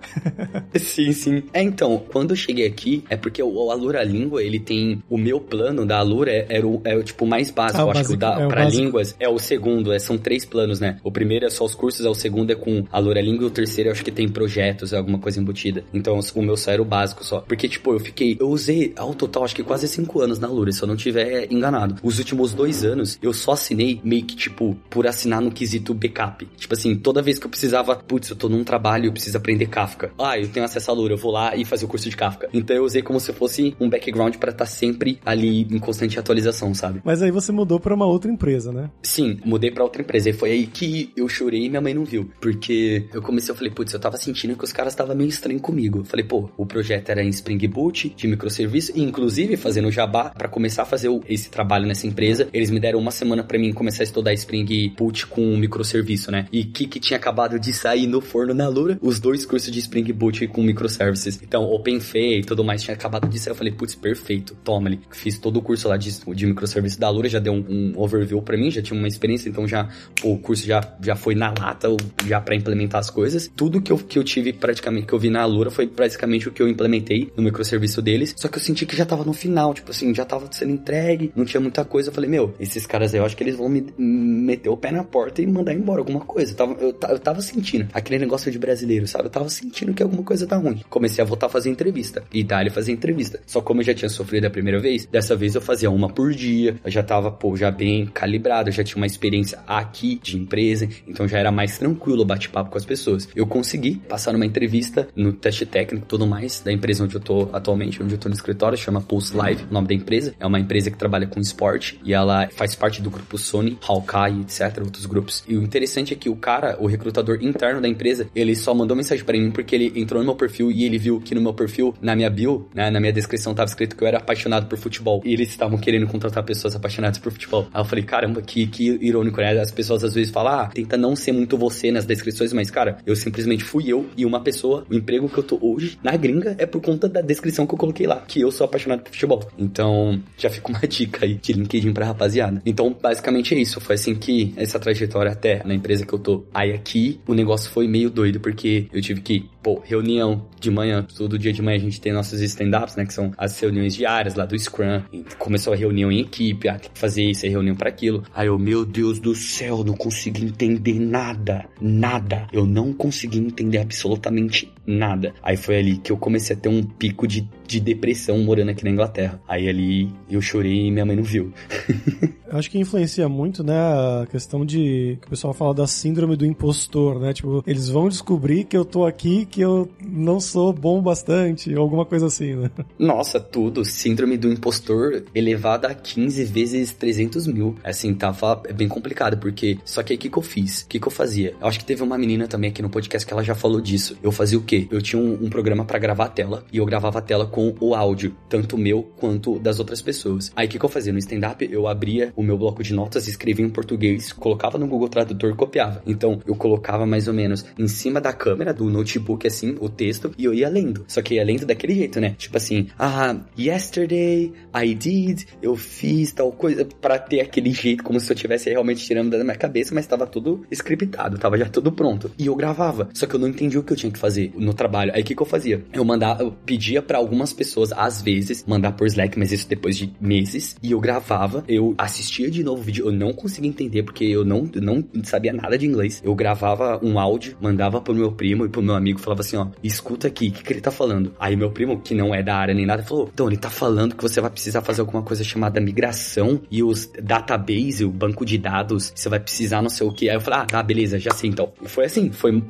B: sim, sim. É, então, quando eu cheguei aqui, é porque o, o Alura Língua, ele tem, o meu plano da Alura é, é, o, é o tipo mais básico, ah, eu acho básico, que o da, é, pra básico. línguas é o segundo, é, são três planos, né? O primeiro é só os cursos, é o segundo é com Alura Língua e o terceiro eu acho que tem projetos, é alguma coisa embutida. Então, o meu só era o básico só. Porque, tipo, eu fiquei, eu usei ao total, acho que quase cinco anos na Alura, se eu não tiver enganado. Os últimos dois anos, eu só assinei meio que, tipo, por assinar no quesito backup. Tipo assim, toda vez que eu precisava, putz, eu tô num trabalho, eu preciso aprender Kafka. Ah, eu tenho acesso à Lura, eu vou lá e fazer o curso de Kafka. Então eu usei como se fosse um background para estar tá sempre ali em constante atualização, sabe?
A: Mas aí você mudou para uma outra empresa, né?
B: Sim, mudei para outra empresa. E foi aí que eu chorei e minha mãe não viu. Porque eu comecei, eu falei, putz, eu tava sentindo que os caras estavam meio estranhos comigo. Eu falei, pô, o projeto era em Spring Boot, de microserviço, e inclusive fazendo Jabá, para começar a fazer esse trabalho nessa empresa, eles me deram uma semana para mim começar a estudar Spring Boot com microserviço, né? E que que tinha acabado de sair no forno na Lura? Os dois cursos de Spring Boot com microservices. Então, OpenFA e tudo mais tinha acabado de sair. Eu falei, putz, perfeito, toma ali. Fiz todo o curso lá de, de microserviço da Lura, já deu um, um overview para mim, já tinha uma experiência, então já o curso já, já foi na lata, já para implementar as coisas. Tudo que eu, que eu tive praticamente, que eu vi na Lura foi praticamente o que eu implementei no microserviço deles. Só que eu senti que já tava no final, tipo assim, já tava sendo entregue, não tinha muita coisa. Eu falei, meu, esses caras aí, eu acho que eles vão me meter o pé na porta e mandar embora alguma coisa. Eu tava, eu, eu tava sentindo aquele negócio de brasileiro, sabe? Eu tava sentindo que alguma coisa tá ruim. Comecei a voltar a fazer entrevista. E dali fazer entrevista. Só como eu já tinha sofrido a primeira vez, dessa vez eu fazia uma por dia. Eu já tava, pô, já bem calibrado. Já tinha uma experiência aqui de empresa. Então já era mais tranquilo o bate-papo com as pessoas. Eu consegui passar numa entrevista no teste técnico e tudo mais da empresa onde eu tô atualmente, onde eu tô no escritório, chama Pulse Live, o nome da empresa. É uma empresa que trabalha com esporte e ela faz parte do grupo Sony, Hawkeye, etc, outros grupos. E o interessante é que o cara, o recrutador interno da empresa, ele só mandou mensagem para mim porque ele entrou no meu perfil e ele viu que no meu perfil, na minha bio, né, na minha descrição tava escrito que eu era apaixonado por futebol. E eles estavam querendo contratar pessoas apaixonadas por futebol. Aí eu falei, caramba, que, que irônico, né? As pessoas às vezes falam, ah, tenta não ser muito você nas descrições, mas cara, eu simplesmente fui eu e uma pessoa, o emprego que eu tô hoje na gringa é por conta da descrição que eu coloquei lá, que eu sou apaixonado por futebol. Então, já fica uma dica aí de LinkedIn pra rapaziada. Então, basicamente é isso. Foi assim que essa trajetória até na empresa que eu tô. Aí aqui, o negócio foi meio doido, porque eu tive que, pô, reunião de manhã, todo dia de manhã a gente tem nossos stand-ups, né, que são as reuniões diárias lá do Scrum. E começou a reunião em equipe, ah, tem que fazer isso, reunião para aquilo. Aí eu, meu Deus do céu, não consegui entender nada, nada. Eu não consegui entender absolutamente nada. Aí foi ali que eu comecei a ter um pico de, de depressão morando aqui na Inglaterra. Aí ali eu chorei e minha mãe não viu.
A: Acho que influencia muito, né, a questão de que o pessoal fala da síndrome do impostor, né? Tipo, eles vão descobrir que eu tô aqui, que eu não sou bom bastante, ou alguma coisa assim, né?
B: Nossa, tudo. Síndrome do impostor elevada a 15 vezes 300 mil. Assim, tava é bem complicado, porque só que aí o que, que eu fiz? O que, que eu fazia? Eu acho que teve uma menina também aqui no podcast que ela já falou disso. Eu fazia o quê? Eu tinha um, um programa para gravar a tela, e eu gravava a tela com o áudio, tanto meu quanto das outras pessoas. Aí o que, que eu fazia? No stand-up, eu abria o meu bloco de notas, escrevia em português, colocava no Google Tradutor e copiava. Então, eu colocava mais ou menos em cima da câmera do notebook, assim, o texto, e eu ia lendo. Só que ia lendo daquele jeito, né? Tipo assim, ah, yesterday I did, eu fiz tal coisa, para ter aquele jeito como se eu tivesse realmente tirando da minha cabeça, mas tava tudo scriptado, tava já tudo pronto. E eu gravava. Só que eu não entendi o que eu tinha que fazer no trabalho. Aí o que, que eu fazia? Eu mandava, eu pedia para algumas pessoas, às vezes, mandar por Slack, mas isso depois de meses, e eu gravava, eu assistia de novo o vídeo, eu não conseguia entender porque eu não, não sabia nada de inglês. Eu gravava um áudio, mandava pro meu primo e pro meu amigo, falava assim, ó, escuta aqui, o que, que ele tá falando? Aí meu primo, que não é da área nem nada, falou, então ele tá falando que você vai precisar fazer alguma coisa chamada migração e os database, o banco de dados, você vai precisar não sei o que. Aí eu falei, ah, tá, beleza, já sei então. Foi assim, foi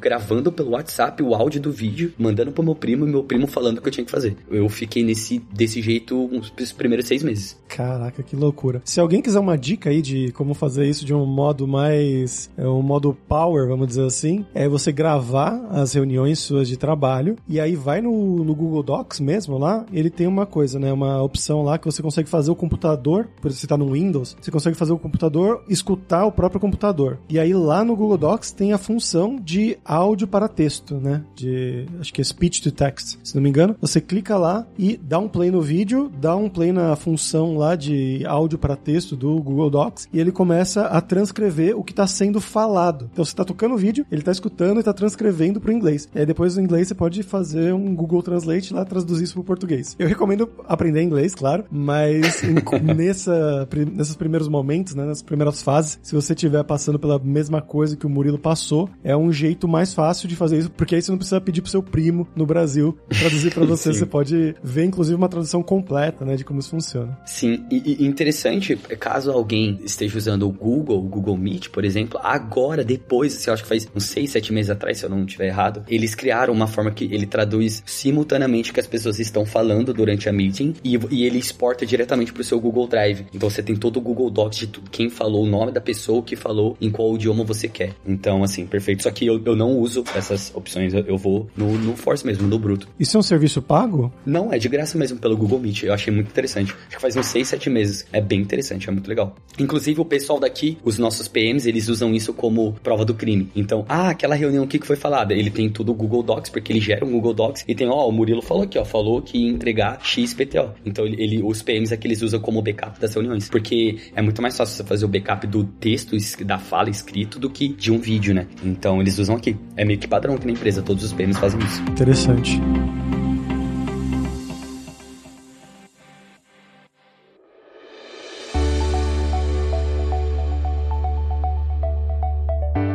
B: gravando pelo WhatsApp o áudio do vídeo, mandando pro meu primo e meu primo falando o que eu tinha que fazer. Eu fiquei nesse, desse jeito os primeiros seis meses.
A: Caraca, que loucura. Se alguém quiser uma dica aí de como fazer isso de um modo mais. É, um modo power, vamos dizer assim, é você gravar as reuniões suas de trabalho e aí vai no, no Google Docs mesmo lá, ele tem uma coisa, né? Uma opção lá que você consegue fazer o computador, por você tá no Windows, você consegue fazer o computador escutar o próprio computador. E aí lá no Google Docs tem a função de áudio para texto, né? De acho que é speech to text, se não me engano. Você clica lá e dá um play no vídeo, dá um play na função lá de áudio para texto do Google Docs e ele começa a transcrever o que está sendo falado. Então você está tocando o vídeo, ele está escutando e está transcrevendo para o inglês. E aí depois do inglês você pode fazer um Google Translate lá traduzir isso para o português. Eu recomendo aprender inglês, claro, mas nessa, nesses primeiros momentos, né, nas primeiras fases, se você estiver passando pela mesma coisa que o Murilo passou, é um jeito mais fácil de fazer isso, porque aí você não precisa pedir pro seu primo no Brasil traduzir para você. você pode ver, inclusive, uma tradução completa, né, de como isso funciona.
B: Sim, e, e interessante, caso alguém esteja usando o Google, o Google Meet, por exemplo, agora, depois, assim, eu acho que faz uns 6, 7 meses atrás, se eu não estiver errado, eles criaram uma forma que ele traduz simultaneamente o que as pessoas estão falando durante a meeting e, e ele exporta diretamente pro seu Google Drive. Então você tem todo o Google Docs de tudo, quem falou, o nome da pessoa que falou, em qual idioma você quer. Então, assim, perfeito. Só que eu, eu não uso essas opções, eu, eu vou no, no Force mesmo, no bruto.
A: Isso é um serviço pago?
B: Não, é de graça mesmo pelo Google Meet. Eu achei muito interessante. Acho que faz uns 6, 7 meses. É bem interessante, é muito legal. Inclusive, o pessoal daqui, os nossos PMs, eles usam isso como prova do crime. Então, ah, aquela reunião aqui que foi falada, ele tem tudo o Google Docs, porque ele gera um Google Docs e tem, ó, o Murilo falou aqui, ó, falou que ia entregar XPTO. Então, ele, os PMs aqui, eles usam como backup das reuniões. Porque é muito mais fácil você fazer o backup do texto, da fala escrito, do que de um vídeo, né? Então, eles usam aqui. É meio que padrão aqui na empresa, todos os PMs fazem isso.
A: Interessante.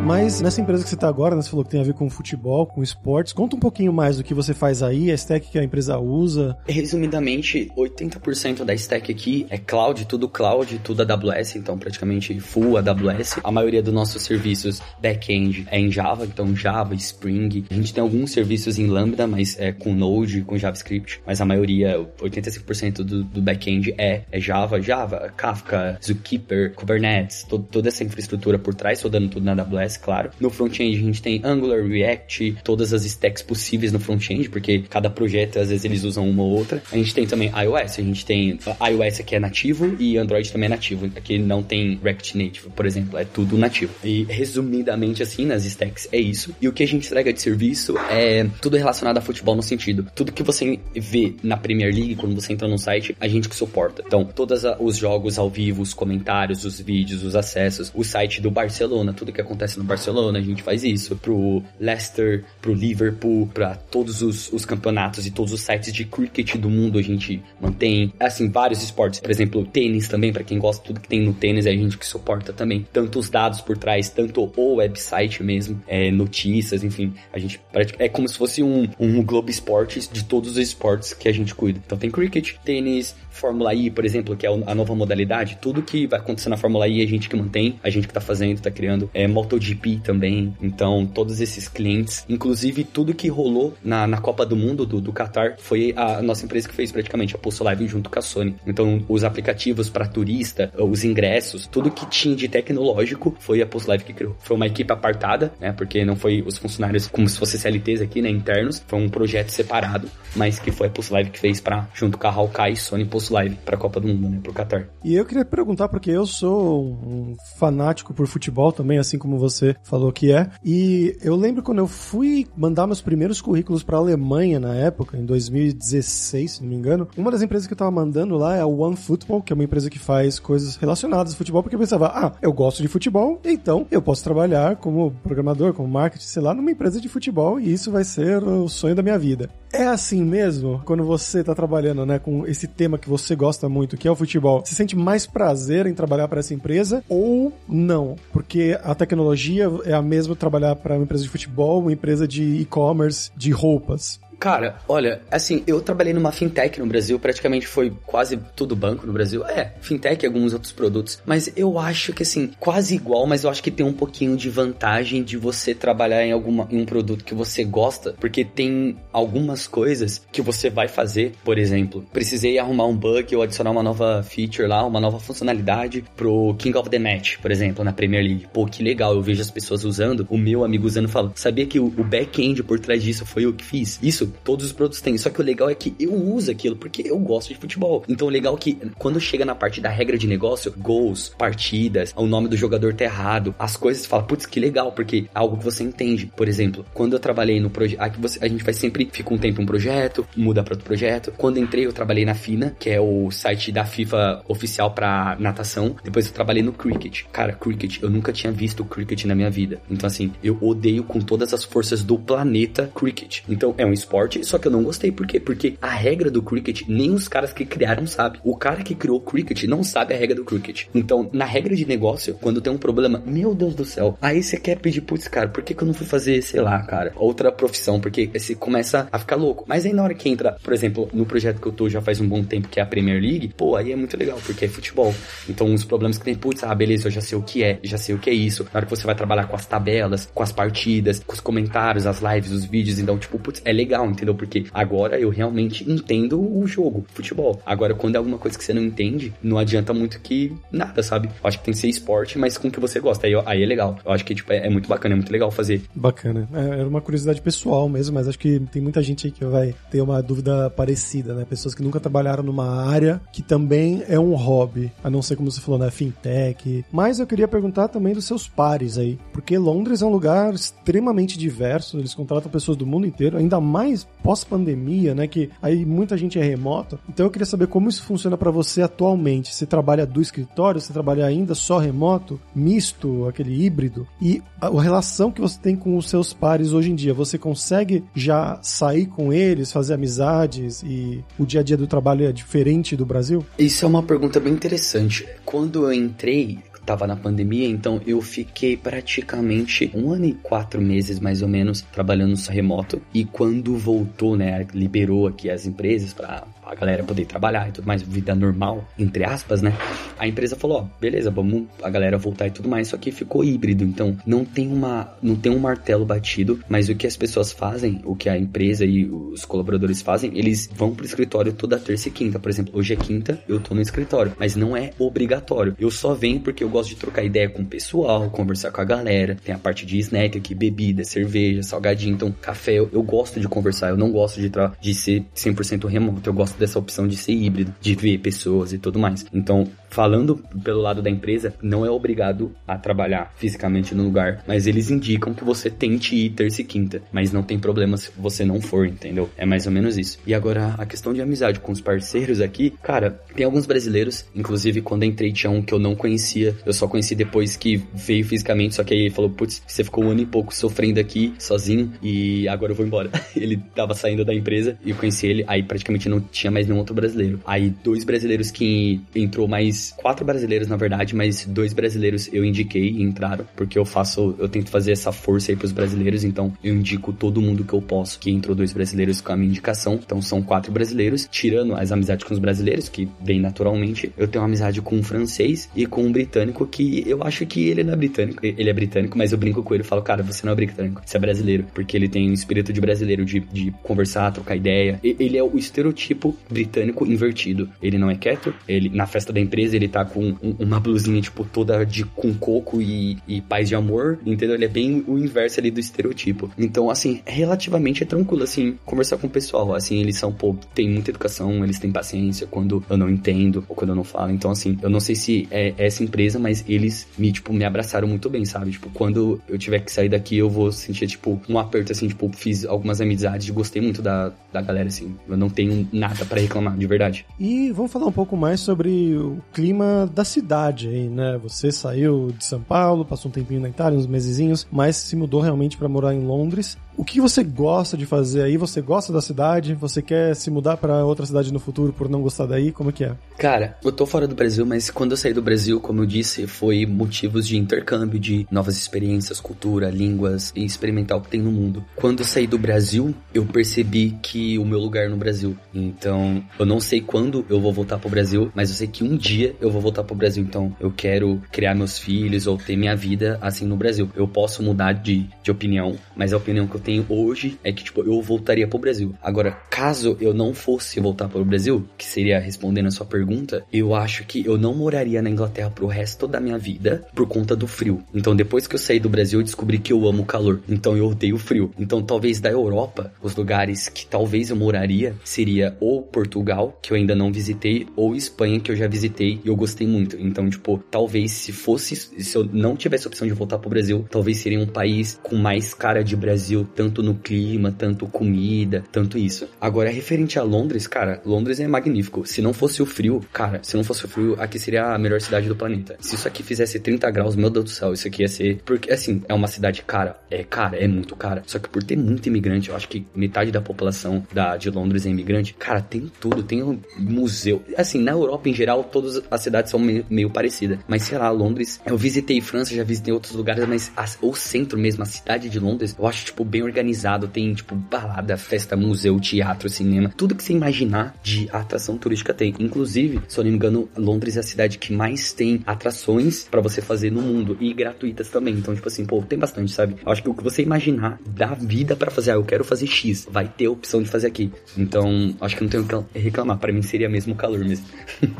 A: Mas nessa empresa que você está agora, né, você falou que tem a ver com futebol, com esportes. Conta um pouquinho mais do que você faz aí, a stack que a empresa usa.
B: Resumidamente, 80% da stack aqui é cloud, tudo cloud, tudo AWS, então praticamente full AWS. A maioria dos nossos serviços back-end é em Java, então Java, Spring. A gente tem alguns serviços em Lambda, mas é com Node, com JavaScript. Mas a maioria, 85% do, do back-end é, é Java, Java, Kafka, Zookeeper, Kubernetes, todo, toda essa infraestrutura por trás, rodando tudo na AWS claro. No front-end a gente tem Angular, React, todas as stacks possíveis no front-end, porque cada projeto às vezes eles usam uma ou outra. A gente tem também iOS, a gente tem iOS aqui é nativo e Android também é nativo. Aqui não tem React Native, por exemplo, é tudo nativo. E resumidamente assim, nas stacks é isso. E o que a gente entrega de serviço é tudo relacionado a futebol no sentido, tudo que você vê na Premier League quando você entra no site, a gente que suporta. Então, todos os jogos ao vivo, os comentários, os vídeos, os acessos, o site do Barcelona, tudo que acontece no Barcelona, a gente faz isso. Pro Leicester, pro Liverpool, para todos os, os, campeonatos e todos os sites de cricket do mundo a gente mantém. Assim, vários esportes. Por exemplo, tênis também, para quem gosta tudo que tem no tênis, é a gente que suporta também. Tanto os dados por trás, tanto o website mesmo, é, notícias, enfim. A gente é como se fosse um, um Globo Esportes de todos os esportes que a gente cuida. Então tem cricket, tênis, Fórmula I, por exemplo, que é a nova modalidade. Tudo que vai acontecer na Fórmula I a gente que mantém, a gente que tá fazendo, tá criando. É MotoGP também. Então, todos esses clientes, inclusive tudo que rolou na, na Copa do Mundo do, do Qatar, foi a nossa empresa que fez praticamente a Pulso Live junto com a Sony. Então, os aplicativos para turista, os ingressos, tudo que tinha de tecnológico foi a Pulso Live que criou. Foi uma equipe apartada, né? Porque não foi os funcionários como se fosse CLTs aqui, né? Internos. Foi um projeto separado, mas que foi a Pulso Live que fez para junto com a Hawkeye Sony Live para a Copa do Mundo, né? Pro Qatar.
A: E eu queria perguntar, porque eu sou um fanático por futebol também, assim como você falou que é. E eu lembro quando eu fui mandar meus primeiros currículos para a Alemanha na época, em 2016, se não me engano, uma das empresas que eu tava mandando lá é a One Football, que é uma empresa que faz coisas relacionadas ao futebol, porque eu pensava, ah, eu gosto de futebol, então eu posso trabalhar como programador, como marketing, sei lá, numa empresa de futebol e isso vai ser o sonho da minha vida. É assim mesmo? Quando você tá trabalhando, né, com esse tema que você gosta muito, que é o futebol, você sente mais prazer em trabalhar para essa empresa ou não? Porque a tecnologia é a mesma trabalhar para uma empresa de futebol, uma empresa de e-commerce, de roupas.
B: Cara, olha, assim, eu trabalhei numa fintech no Brasil, praticamente foi quase tudo banco no Brasil. É, fintech e alguns outros produtos. Mas eu acho que, assim, quase igual, mas eu acho que tem um pouquinho de vantagem de você trabalhar em, alguma, em um produto que você gosta, porque tem algumas coisas que você vai fazer. Por exemplo, precisei arrumar um bug ou adicionar uma nova feature lá, uma nova funcionalidade pro King of the Match, por exemplo, na Premier League. Pô, que legal, eu vejo as pessoas usando, o meu amigo usando fala, sabia que o, o back-end por trás disso foi eu que fiz? Isso, todos os produtos têm. Só que o legal é que eu uso aquilo, porque eu gosto de futebol. Então o legal é que quando chega na parte da regra de negócio, gols, partidas, o nome do jogador tá errado, as coisas, fala, putz, que legal, porque é algo que você entende. Por exemplo, quando eu trabalhei no projeto, a gente vai sempre, fica um tempo em um projeto, muda para outro projeto. Quando entrei, eu trabalhei na FINA, que é o site da FIFA oficial para natação. Depois eu trabalhei no cricket. Cara, cricket, eu nunca tinha visto cricket na minha vida. Então assim, eu odeio com todas as forças do planeta cricket. Então é um esporte, só que eu não gostei. Por quê? Porque a regra do cricket, nem os caras que criaram sabem. O cara que criou o cricket não sabe a regra do cricket. Então, na regra de negócio, quando tem um problema, meu Deus do céu, aí você quer pedir, putz, cara, por que, que eu não fui fazer, sei lá, cara, outra profissão? Porque você começa a ficar louco. Mas aí na hora que entra, por exemplo, no projeto que eu tô já faz um bom tempo, que é a Premier League, pô, aí é muito legal, porque é futebol. Então, os problemas que tem, putz, ah, beleza, eu já sei o que é, já sei o que é isso. Na hora que você vai trabalhar com as tabelas, com as partidas, com os comentários, as lives, os vídeos, então, tipo, putz, é legal, entendeu? Porque agora eu realmente entendo o jogo, futebol. Agora, quando é alguma coisa que você não entende, não adianta muito que nada, sabe? Eu acho que tem que ser esporte, mas com o que você gosta. Aí, aí é legal. Eu acho que, tipo, é, é muito bacana, é muito legal fazer.
A: Bacana. É, era uma curiosidade pessoal mesmo, mas acho que tem muita gente aí que vai ter uma dúvida parecida, né? Pessoas que nunca trabalharam numa área que também é um hobby, a não ser como você falou, né? Fintech. Mas eu queria perguntar também dos seus pares aí, porque Londres é um lugar extremamente diverso, eles contratam pessoas do mundo inteiro, ainda mais pós-pandemia, né? Que aí muita gente é remota. Então eu queria saber como isso funciona para você atualmente. Você trabalha do escritório, você trabalha ainda só remoto, misto, aquele híbrido, e a relação que você tem com os seus pares hoje em dia, você consegue já sair com eles, fazer amizades e o dia a dia do trabalho é diferente do Brasil?
B: Isso é uma pergunta bem interessante. Quando eu entrei, tava na pandemia, então eu fiquei praticamente um ano e quatro meses mais ou menos trabalhando remoto. E quando voltou, né, liberou aqui as empresas para a galera poder trabalhar e tudo mais, vida normal, entre aspas, né? A empresa falou, ó, beleza, vamos a galera voltar e tudo mais, só que ficou híbrido, então não tem uma não tem um martelo batido, mas o que as pessoas fazem, o que a empresa e os colaboradores fazem, eles vão pro escritório toda terça e quinta, por exemplo, hoje é quinta, eu tô no escritório, mas não é obrigatório. Eu só venho porque eu gosto de trocar ideia com o pessoal, conversar com a galera, tem a parte de snack aqui, bebida, cerveja, salgadinho, então café, eu, eu gosto de conversar, eu não gosto de, de ser 100% remoto, eu gosto dessa opção de ser híbrido, de ver pessoas e tudo mais. Então, falando pelo lado da empresa, não é obrigado a trabalhar fisicamente no lugar, mas eles indicam que você tente ir terça e quinta, mas não tem problema se você não for, entendeu? É mais ou menos isso. E agora, a questão de amizade com os parceiros aqui, cara, tem alguns brasileiros, inclusive quando entrei tinha um que eu não conhecia, eu só conheci depois que veio fisicamente, só que aí ele falou, putz, você ficou um ano e pouco sofrendo aqui, sozinho, e agora eu vou embora. ele tava saindo da empresa e eu conheci ele, aí praticamente não tinha mais nenhum outro brasileiro. Aí dois brasileiros que entrou mais quatro brasileiros, na verdade, mas dois brasileiros eu indiquei e entraram, porque eu faço, eu tento fazer essa força aí pros brasileiros, então eu indico todo mundo que eu posso, que entrou dois brasileiros com a minha indicação, então são quatro brasileiros, tirando as amizades com os brasileiros, que vem naturalmente, eu tenho uma amizade com um francês e com um britânico que eu acho que ele não é britânico, ele é britânico, mas eu brinco com ele e falo, cara, você não é britânico, você é brasileiro, porque ele tem um espírito de brasileiro, de, de conversar, trocar ideia, ele é o estereotipo britânico invertido, ele não é quieto, ele na festa da empresa ele tá com uma blusinha, tipo, toda de com coco e, e paz de amor, entendeu? Ele é bem o inverso ali do estereotipo. Então, assim, relativamente é tranquilo, assim, conversar com o pessoal. Assim, eles são, pô, tem muita educação, eles têm paciência quando eu não entendo ou quando eu não falo. Então, assim, eu não sei se é essa empresa, mas eles me, tipo, me abraçaram muito bem, sabe? Tipo, quando eu tiver que sair daqui, eu vou sentir, tipo, um aperto, assim, tipo, fiz algumas amizades, gostei muito da, da galera, assim. Eu não tenho nada para reclamar, de verdade.
A: E vamos falar um pouco mais sobre o clima da cidade aí, né? Você saiu de São Paulo, passou um tempinho na Itália, uns mesezinhos, mas se mudou realmente para morar em Londres. O que você gosta de fazer aí? Você gosta da cidade? Você quer se mudar para outra cidade no futuro por não gostar daí? Como é que é?
B: Cara, eu tô fora do Brasil, mas quando eu saí do Brasil, como eu disse, foi motivos de intercâmbio, de novas experiências, cultura, línguas e experimentar o que tem no mundo. Quando eu saí do Brasil, eu percebi que o meu lugar no Brasil. Então, eu não sei quando eu vou voltar pro Brasil, mas eu sei que um dia eu vou voltar pro Brasil. Então, eu quero criar meus filhos ou ter minha vida assim no Brasil. Eu posso mudar de, de opinião, mas a opinião que eu tenho hoje é que, tipo, eu voltaria pro Brasil. Agora, caso eu não fosse voltar pro Brasil, que seria respondendo a sua pergunta, eu acho que eu não moraria na Inglaterra pro resto da minha vida por conta do frio. Então, depois que eu saí do Brasil, eu descobri que eu amo o calor. Então, eu odeio o frio. Então, talvez da Europa, os lugares que talvez eu moraria seria ou Portugal, que eu ainda não visitei, ou Espanha, que eu já visitei e eu gostei muito. Então, tipo, talvez se fosse, se eu não tivesse a opção de voltar pro Brasil, talvez seria um país com mais cara de Brasil, tanto no clima, tanto comida, tanto isso. Agora, referente a Londres, cara, Londres é magnífico. Se não fosse o frio, cara, se não fosse o frio, aqui seria a melhor cidade do planeta. Se isso aqui fizesse 30 graus, meu Deus do céu, isso aqui ia ser. Porque, assim, é uma cidade cara. É cara, é muito cara. Só que por ter muito imigrante, eu acho que metade da população da, de Londres é imigrante. Cara, tem tudo. Tem um museu. Assim, na Europa em geral, todas as cidades são meio, meio parecidas. Mas sei lá, Londres. Eu visitei França, já visitei outros lugares, mas a, o centro mesmo, a cidade de Londres, eu acho, tipo, bem organizado. Tem, tipo, balada, festa, museu, teatro, cinema. Tudo que você imaginar de atração turística tem. Inclusive, se eu não me engano, Londres é a cidade que mais tem atrações para você fazer no mundo e gratuitas também. Então, tipo assim, pô, tem bastante, sabe? Eu acho que o que você imaginar da vida para fazer, ah, eu quero fazer X, vai ter a opção de fazer aqui. Então, acho que não tenho que reclamar. Para mim seria mesmo o calor mesmo.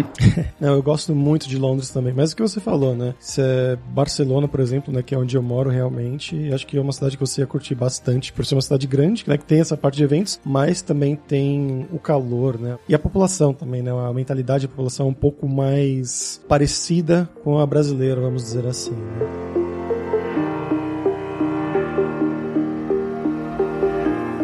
A: não, eu gosto muito de Londres também. Mas o que você falou, né? Se é Barcelona, por exemplo, né, que é onde eu moro realmente, acho que é uma cidade que você ia curtir bastante, por ser uma cidade grande, né, que tem essa parte de eventos, mas também tem o calor, né? E a população também, né? A mentalidade da população é um pouco mais parecida com a brasileira, vamos dizer assim. Né?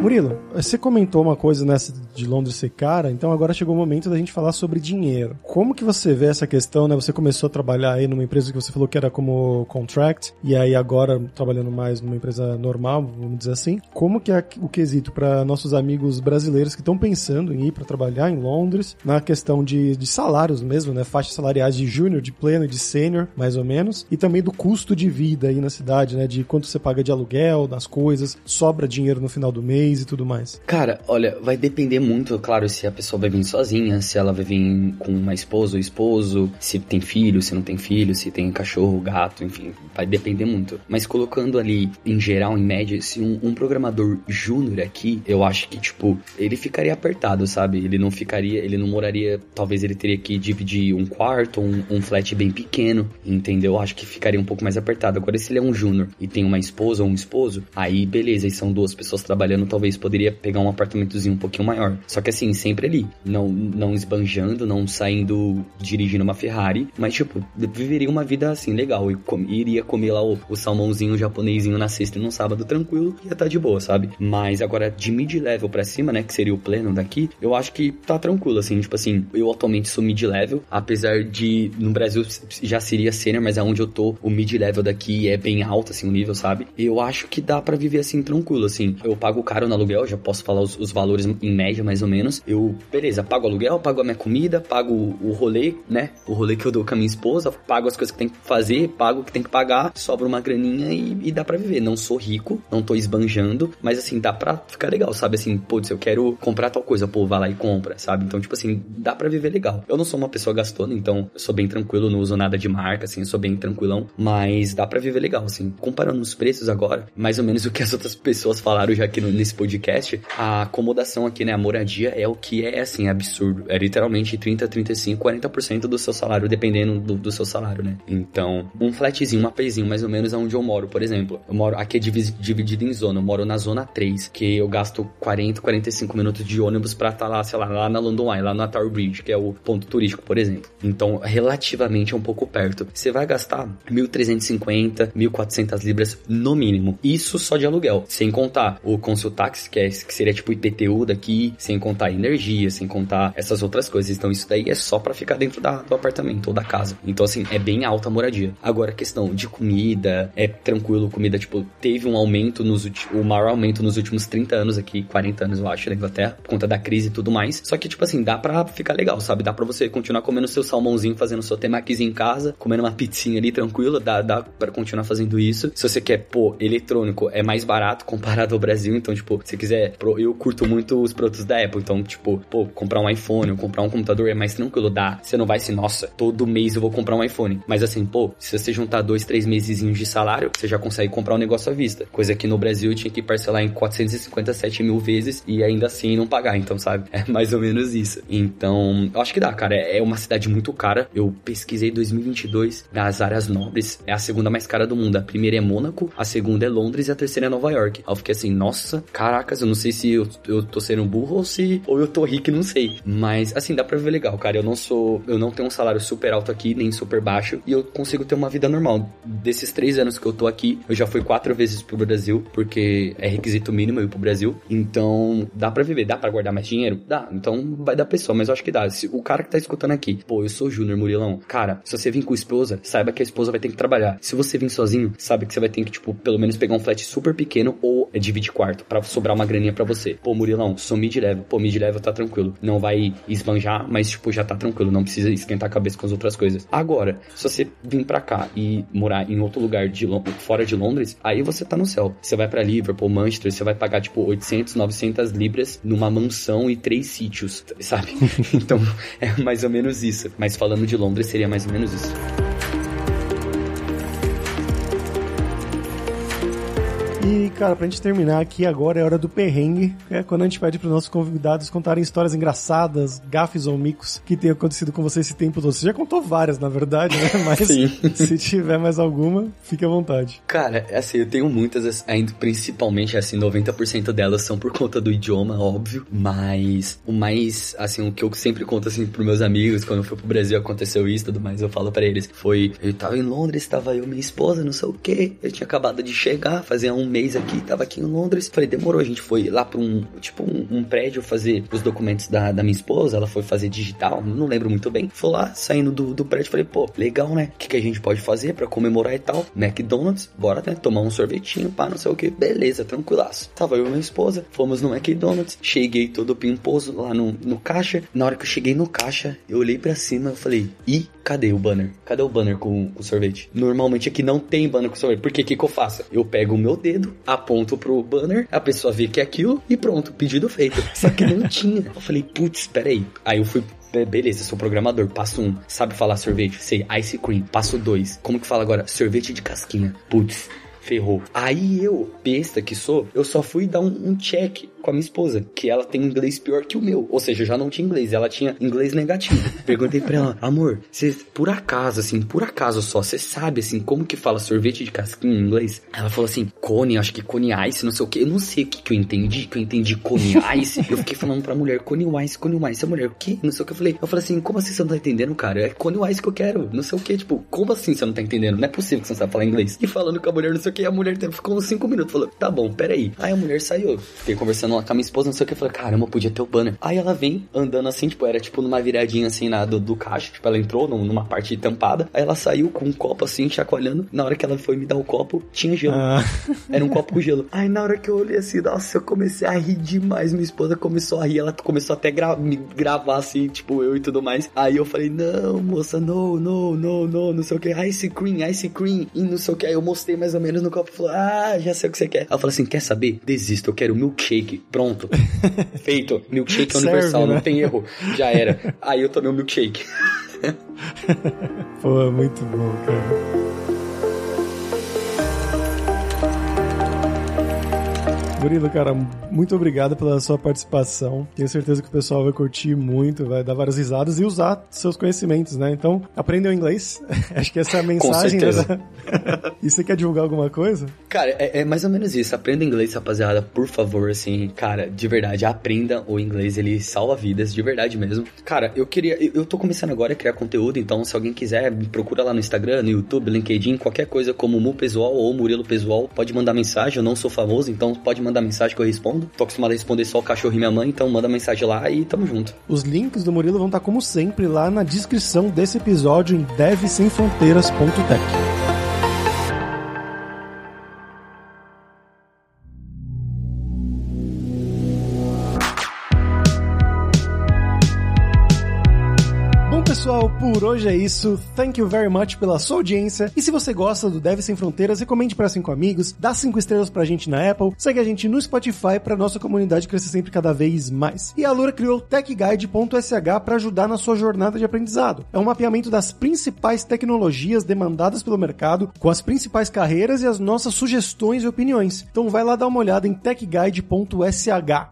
A: Murilo, você comentou uma coisa nessa de Londres ser cara, então agora chegou o momento da gente falar sobre dinheiro. Como que você vê essa questão, né? Você começou a trabalhar aí numa empresa que você falou que era como contract, e aí agora trabalhando mais numa empresa normal, vamos dizer assim. Como que é o quesito para nossos amigos brasileiros que estão pensando em ir para trabalhar em Londres, na questão de, de salários mesmo, né? Faixas salariais de júnior, de pleno e de sênior, mais ou menos, e também do custo de vida aí na cidade, né? De quanto você paga de aluguel, das coisas, sobra dinheiro no final do mês e tudo mais?
B: Cara, olha, vai depender muito, claro, se a pessoa vai vir sozinha, se ela vai vir com uma esposa ou esposo, se tem filho, se não tem filho, se tem cachorro, gato, enfim, vai depender muito. Mas colocando ali, em geral, em média, se um, um programador júnior aqui, eu acho que, tipo, ele ficaria apertado, sabe? Ele não ficaria, ele não moraria, talvez ele teria que dividir um quarto, um, um flat bem pequeno, entendeu? Eu acho que ficaria um pouco mais apertado. Agora, se ele é um júnior e tem uma esposa ou um esposo, aí beleza, e são duas pessoas trabalhando, talvez talvez poderia pegar um apartamentozinho um pouquinho maior. Só que assim, sempre ali. Não, não esbanjando, não saindo dirigindo uma Ferrari, mas tipo, viveria uma vida assim, legal. E com, iria comer lá o, o salmãozinho japonesinho na sexta e no sábado tranquilo, ia tá de boa, sabe? Mas agora de mid-level pra cima, né, que seria o pleno daqui, eu acho que tá tranquilo, assim, tipo assim, eu atualmente sou mid-level, apesar de no Brasil já seria sênior, mas aonde eu tô, o mid-level daqui é bem alto, assim, o nível, sabe? Eu acho que dá para viver assim tranquilo, assim. Eu pago caro na aluguel, já posso falar os, os, valores em média, mais ou menos. Eu, beleza, pago aluguel, pago a minha comida, pago o, rolê, né? O rolê que eu dou com a minha esposa, pago as coisas que tem que fazer, pago o que tem que pagar, sobra uma graninha e, e dá para viver. Não sou rico, não tô esbanjando, mas assim, dá pra ficar legal, sabe? Assim, putz, eu quero comprar tal coisa, pô, vai lá e compra, sabe? Então, tipo assim, dá para viver legal. Eu não sou uma pessoa gastona, então eu sou bem tranquilo, não uso nada de marca, assim, sou bem tranquilão, mas dá para viver legal, assim. Comparando os preços agora, mais ou menos o que as outras pessoas falaram já aqui no, nesse podcast, a acomodação aqui, né, a moradia é o que é, assim, absurdo. É literalmente 30, 35, 40% do seu salário, dependendo do, do, seu salário, né? Então, um flatzinho, um apezinho, mais ou menos onde eu moro, por exemplo. Eu moro, aqui é dividido em zona, eu moro na zona 3, que eu gasto 40, 45 minutos de ônibus pra estar tá lá, sei lá, lá na London Eye, lá no Tower Bridge, que é o ponto turístico, por exemplo. Então, relativamente é um pouco perto. Você vai gastar 1.350, 1.400 libras no mínimo. Isso só de aluguel. Sem contar o consultax, que é 10, que seria tipo IPTU daqui, sem contar energia, sem contar essas outras coisas. Então isso daí é só para ficar dentro da, do apartamento ou da casa. Então assim, é bem alta a moradia. Agora, questão de comida, é tranquilo, comida, tipo, teve um aumento nos o maior aumento nos últimos 30 anos aqui, 40 anos eu acho, da Inglaterra, por conta da crise e tudo mais. Só que, tipo assim, dá pra ficar legal, sabe? Dá pra você continuar comendo seu salmãozinho, fazendo seu temakizinho em casa, comendo uma pizzinha ali tranquilo, dá, dá pra continuar fazendo isso. Se você quer, pô, eletrônico é mais barato comparado ao Brasil, então, tipo, se quiser, eu curto muito os produtos da Apple, então, tipo, pô, comprar um iPhone ou comprar um computador é mais tranquilo, dá. Você não vai assim, nossa, todo mês eu vou comprar um iPhone. Mas assim, pô, se você juntar dois, três meses de salário, você já consegue comprar um negócio à vista. Coisa que no Brasil eu tinha que parcelar em 457 mil vezes e ainda assim não pagar, então, sabe? É mais ou menos isso. Então, eu acho que dá, cara. É uma cidade muito cara. Eu pesquisei 2022 das áreas nobres. É a segunda mais cara do mundo. A primeira é Mônaco, a segunda é Londres e a terceira é Nova York. Aí eu fiquei assim, nossa, caracas, eu não sei se eu, eu tô sendo burro ou se ou eu tô rico, não sei. Mas, assim, dá pra ver legal, cara. Eu não sou, eu não tenho um salário super alto aqui, nem super baixo, e eu consigo ter uma vida normal. Desses três anos que eu tô aqui, eu já fui quatro vezes pro Brasil, porque é requisito mínimo ir pro Brasil. Então, dá pra viver, dá pra guardar mais dinheiro? Dá. Então, vai dar pessoa, mas eu acho que dá. Se o cara que tá escutando aqui, pô, eu sou Júnior Murilão. Cara, se você vir com esposa, saiba que a esposa vai ter que trabalhar. Se você vir sozinho, sabe que você vai ter que, tipo, pelo menos pegar um flat super pequeno ou dividir quarto para sobrar uma graninha para você. Pô, Murilão, sou mid-level. Pô, mid-level tá tranquilo. Não vai esbanjar, mas, tipo, já tá tranquilo. Não precisa esquentar a cabeça com as outras coisas. Agora, se você vir para cá e morar em outro lugar de fora de Londres, aí você tá no céu. Você vai para Liverpool, Manchester, você vai pagar, tipo, 800, 900 libras numa mansão e três sítios, sabe? então, é mais ou menos isso. Mas falando de Londres, seria mais ou menos isso.
A: E, cara, pra gente terminar aqui agora é hora do perrengue. É quando a gente pede pros nossos convidados contarem histórias engraçadas, gafes ou micos que tenham acontecido com você esse tempo todo. Você já contou várias, na verdade, né? Mas Sim. se tiver mais alguma, fique à vontade.
B: Cara, é assim, eu tenho muitas, ainda principalmente, assim, 90% delas são por conta do idioma, óbvio. Mas o mais, assim, o que eu sempre conto, assim, pros meus amigos, quando eu fui pro Brasil aconteceu isso e tudo mais, eu falo para eles, foi, eu tava em Londres, tava eu, minha esposa, não sei o que, eu tinha acabado de chegar, fazia um mês aqui, tava aqui em Londres. Falei, demorou, a gente foi lá pra um, tipo, um, um prédio fazer os documentos da, da minha esposa, ela foi fazer digital, não lembro muito bem. Foi lá, saindo do, do prédio, falei, pô, legal, né? O que, que a gente pode fazer para comemorar e tal? McDonald's, bora, né? Tomar um sorvetinho, pá, não sei o que. Beleza, tranquilaço. Tava eu e minha esposa, fomos no McDonald's, cheguei todo pimposo lá no, no caixa. Na hora que eu cheguei no caixa, eu olhei para cima e falei, ih, cadê o banner? Cadê o banner com o sorvete? Normalmente aqui não tem banner com sorvete. Por que que, que eu faço? Eu pego o meu dedo, dedo, aponto pro banner, a pessoa vê que é aquilo e pronto, pedido feito. Só que não tinha. Eu falei, putz, peraí. Aí eu fui Beleza, sou programador. Passo um, sabe falar sorvete? Sei, ice cream. Passo dois. Como que fala agora? Sorvete de casquinha. Putz, ferrou. Aí eu, besta que sou, eu só fui dar um, um check com a minha esposa, que ela tem inglês pior que o meu. Ou seja, já não tinha inglês, ela tinha inglês negativo. Perguntei pra ela, amor, você por acaso, assim, por acaso só, você sabe, assim, como que fala sorvete de casquinha em inglês? Ela falou assim, cone, acho que cone ice, não sei o que. Eu não sei o que, que eu entendi, que eu entendi cone ice. eu fiquei falando pra mulher, cone ice, cone ice. A mulher, o que? Não sei o que eu falei. Eu falei assim, como assim você não tá entendendo, cara? É cone ice que eu quero, não sei o que. Tipo, como assim você não tá entendendo? Não é possível que você não sabe falar inglês. E falando com a mulher, não sei o que, a mulher ficou uns 5 minutos, falou, tá bom, peraí. Aí a mulher saiu. Fiquei conversando lá com a minha esposa, não sei o que. Eu falei, caramba, podia ter o banner. Aí ela vem andando assim, tipo, era tipo numa viradinha assim na, do, do caixa. Tipo, ela entrou numa parte tampada. Aí ela saiu com um copo assim, chacoalhando. Na hora que ela foi me dar o copo, tinha gelo. Ah. Era um copo com gelo. Aí na hora que eu olhei assim, nossa, eu comecei a rir demais. Minha esposa começou a rir. Ela começou até gra me gravar assim, tipo, eu e tudo mais. Aí eu falei, não, moça, não, não, não, não, não sei o que. Ice cream, ice cream. E não sei o que. Aí eu mostrei mais ou menos no copo. Falou, ah, já sei o que você quer. Ela falou assim, quer saber? Desisto, eu quero milkshake. Pronto. Feito. Milkshake Serve, universal, né? não tem erro. Já era. Aí eu tomei um milkshake.
A: Pô, muito bom, cara. Murilo, cara, muito obrigado pela sua participação. Tenho certeza que o pessoal vai curtir muito, vai dar várias risadas e usar seus conhecimentos, né? Então, aprendam inglês. Acho que essa é a mensagem. Com certeza. Né? e você quer divulgar alguma coisa?
B: Cara, é, é, mais ou menos isso. Aprenda inglês, rapaziada, por favor, assim. Cara, de verdade, aprenda o inglês, ele salva vidas, de verdade mesmo. Cara, eu queria. Eu, eu tô começando agora a criar conteúdo, então se alguém quiser, me procura lá no Instagram, no YouTube, LinkedIn, qualquer coisa como Mu Pessoal ou Murilo Pessoal, pode mandar mensagem. Eu não sou famoso, então pode mandar mandar mensagem que eu respondo. Tô acostumado a responder só o cachorro e minha mãe, então manda mensagem lá e tamo junto.
A: Os links do Murilo vão estar, como sempre, lá na descrição desse episódio em devsemfronteiras.tech. por hoje é isso. Thank you very much pela sua audiência. E se você gosta do Deve Sem Fronteiras, recomende para cinco amigos, dá cinco estrelas pra gente na Apple, segue a gente no Spotify pra nossa comunidade crescer sempre cada vez mais. E a Lura criou techguide.sh para ajudar na sua jornada de aprendizado. É um mapeamento das principais tecnologias demandadas pelo mercado, com as principais carreiras e as nossas sugestões e opiniões. Então vai lá dar uma olhada em techguide.sh.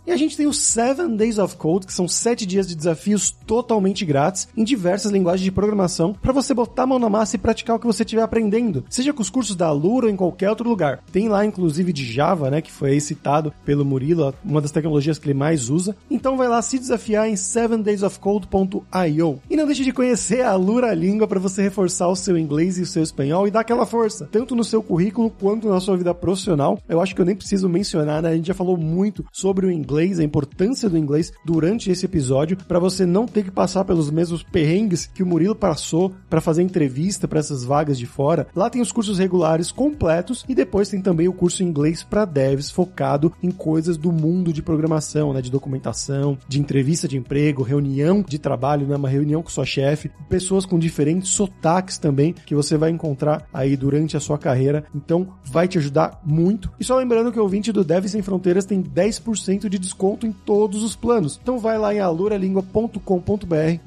A: E a gente tem os 7 Days of Code, que são 7 dias de desafios totalmente grátis em diversas linguagens de programação para você botar a mão na massa e praticar o que você estiver aprendendo, seja com os cursos da Alura ou em qualquer outro lugar. Tem lá inclusive de Java, né, que foi citado pelo Murilo, uma das tecnologias que ele mais usa. Então vai lá se desafiar em 7daysofcode.io. E não deixe de conhecer a Alura Língua para você reforçar o seu inglês e o seu espanhol e dar aquela força, tanto no seu currículo quanto na sua vida profissional. Eu acho que eu nem preciso mencionar, né? A gente já falou muito sobre o inglês, a importância do inglês durante esse episódio, para você não ter que passar pelos mesmos perrengues perrengues que o Murilo passou para fazer entrevista para essas vagas de fora. Lá tem os cursos regulares completos e depois tem também o curso inglês para devs focado em coisas do mundo de programação, né, de documentação, de entrevista de emprego, reunião de trabalho, né, uma reunião com sua chefe, pessoas com diferentes sotaques também que você vai encontrar aí durante a sua carreira. Então, vai te ajudar muito. E só lembrando que o ouvinte do Devs Sem Fronteiras tem 10% de desconto em todos os planos. Então vai lá em aluralingua.com.br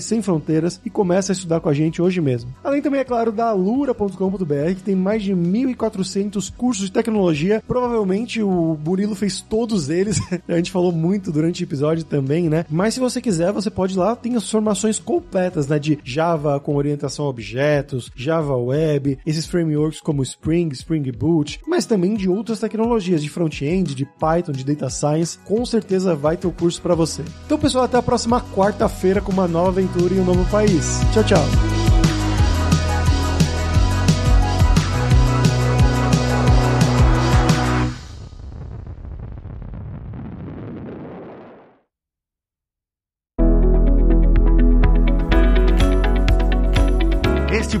A: Sem Fronteiras e começa a estudar com a gente hoje mesmo. Além também, é claro, da alura.com.br, que tem mais de 1.400 cursos de tecnologia. Provavelmente o Burilo fez todos eles. a gente falou muito durante o episódio também, né? Mas se você quiser, você pode ir lá, tem as formações completas, né? De Java com orientação a objetos, Java Web, esses frameworks como Spring, Spring Boot, mas também de outras tecnologias, de front-end, de Python, de Data Science. Com certeza vai ter o curso para você. Então, pessoal, até a próxima quarta-feira com uma nova aventura em um novo país. Tchau, tchau.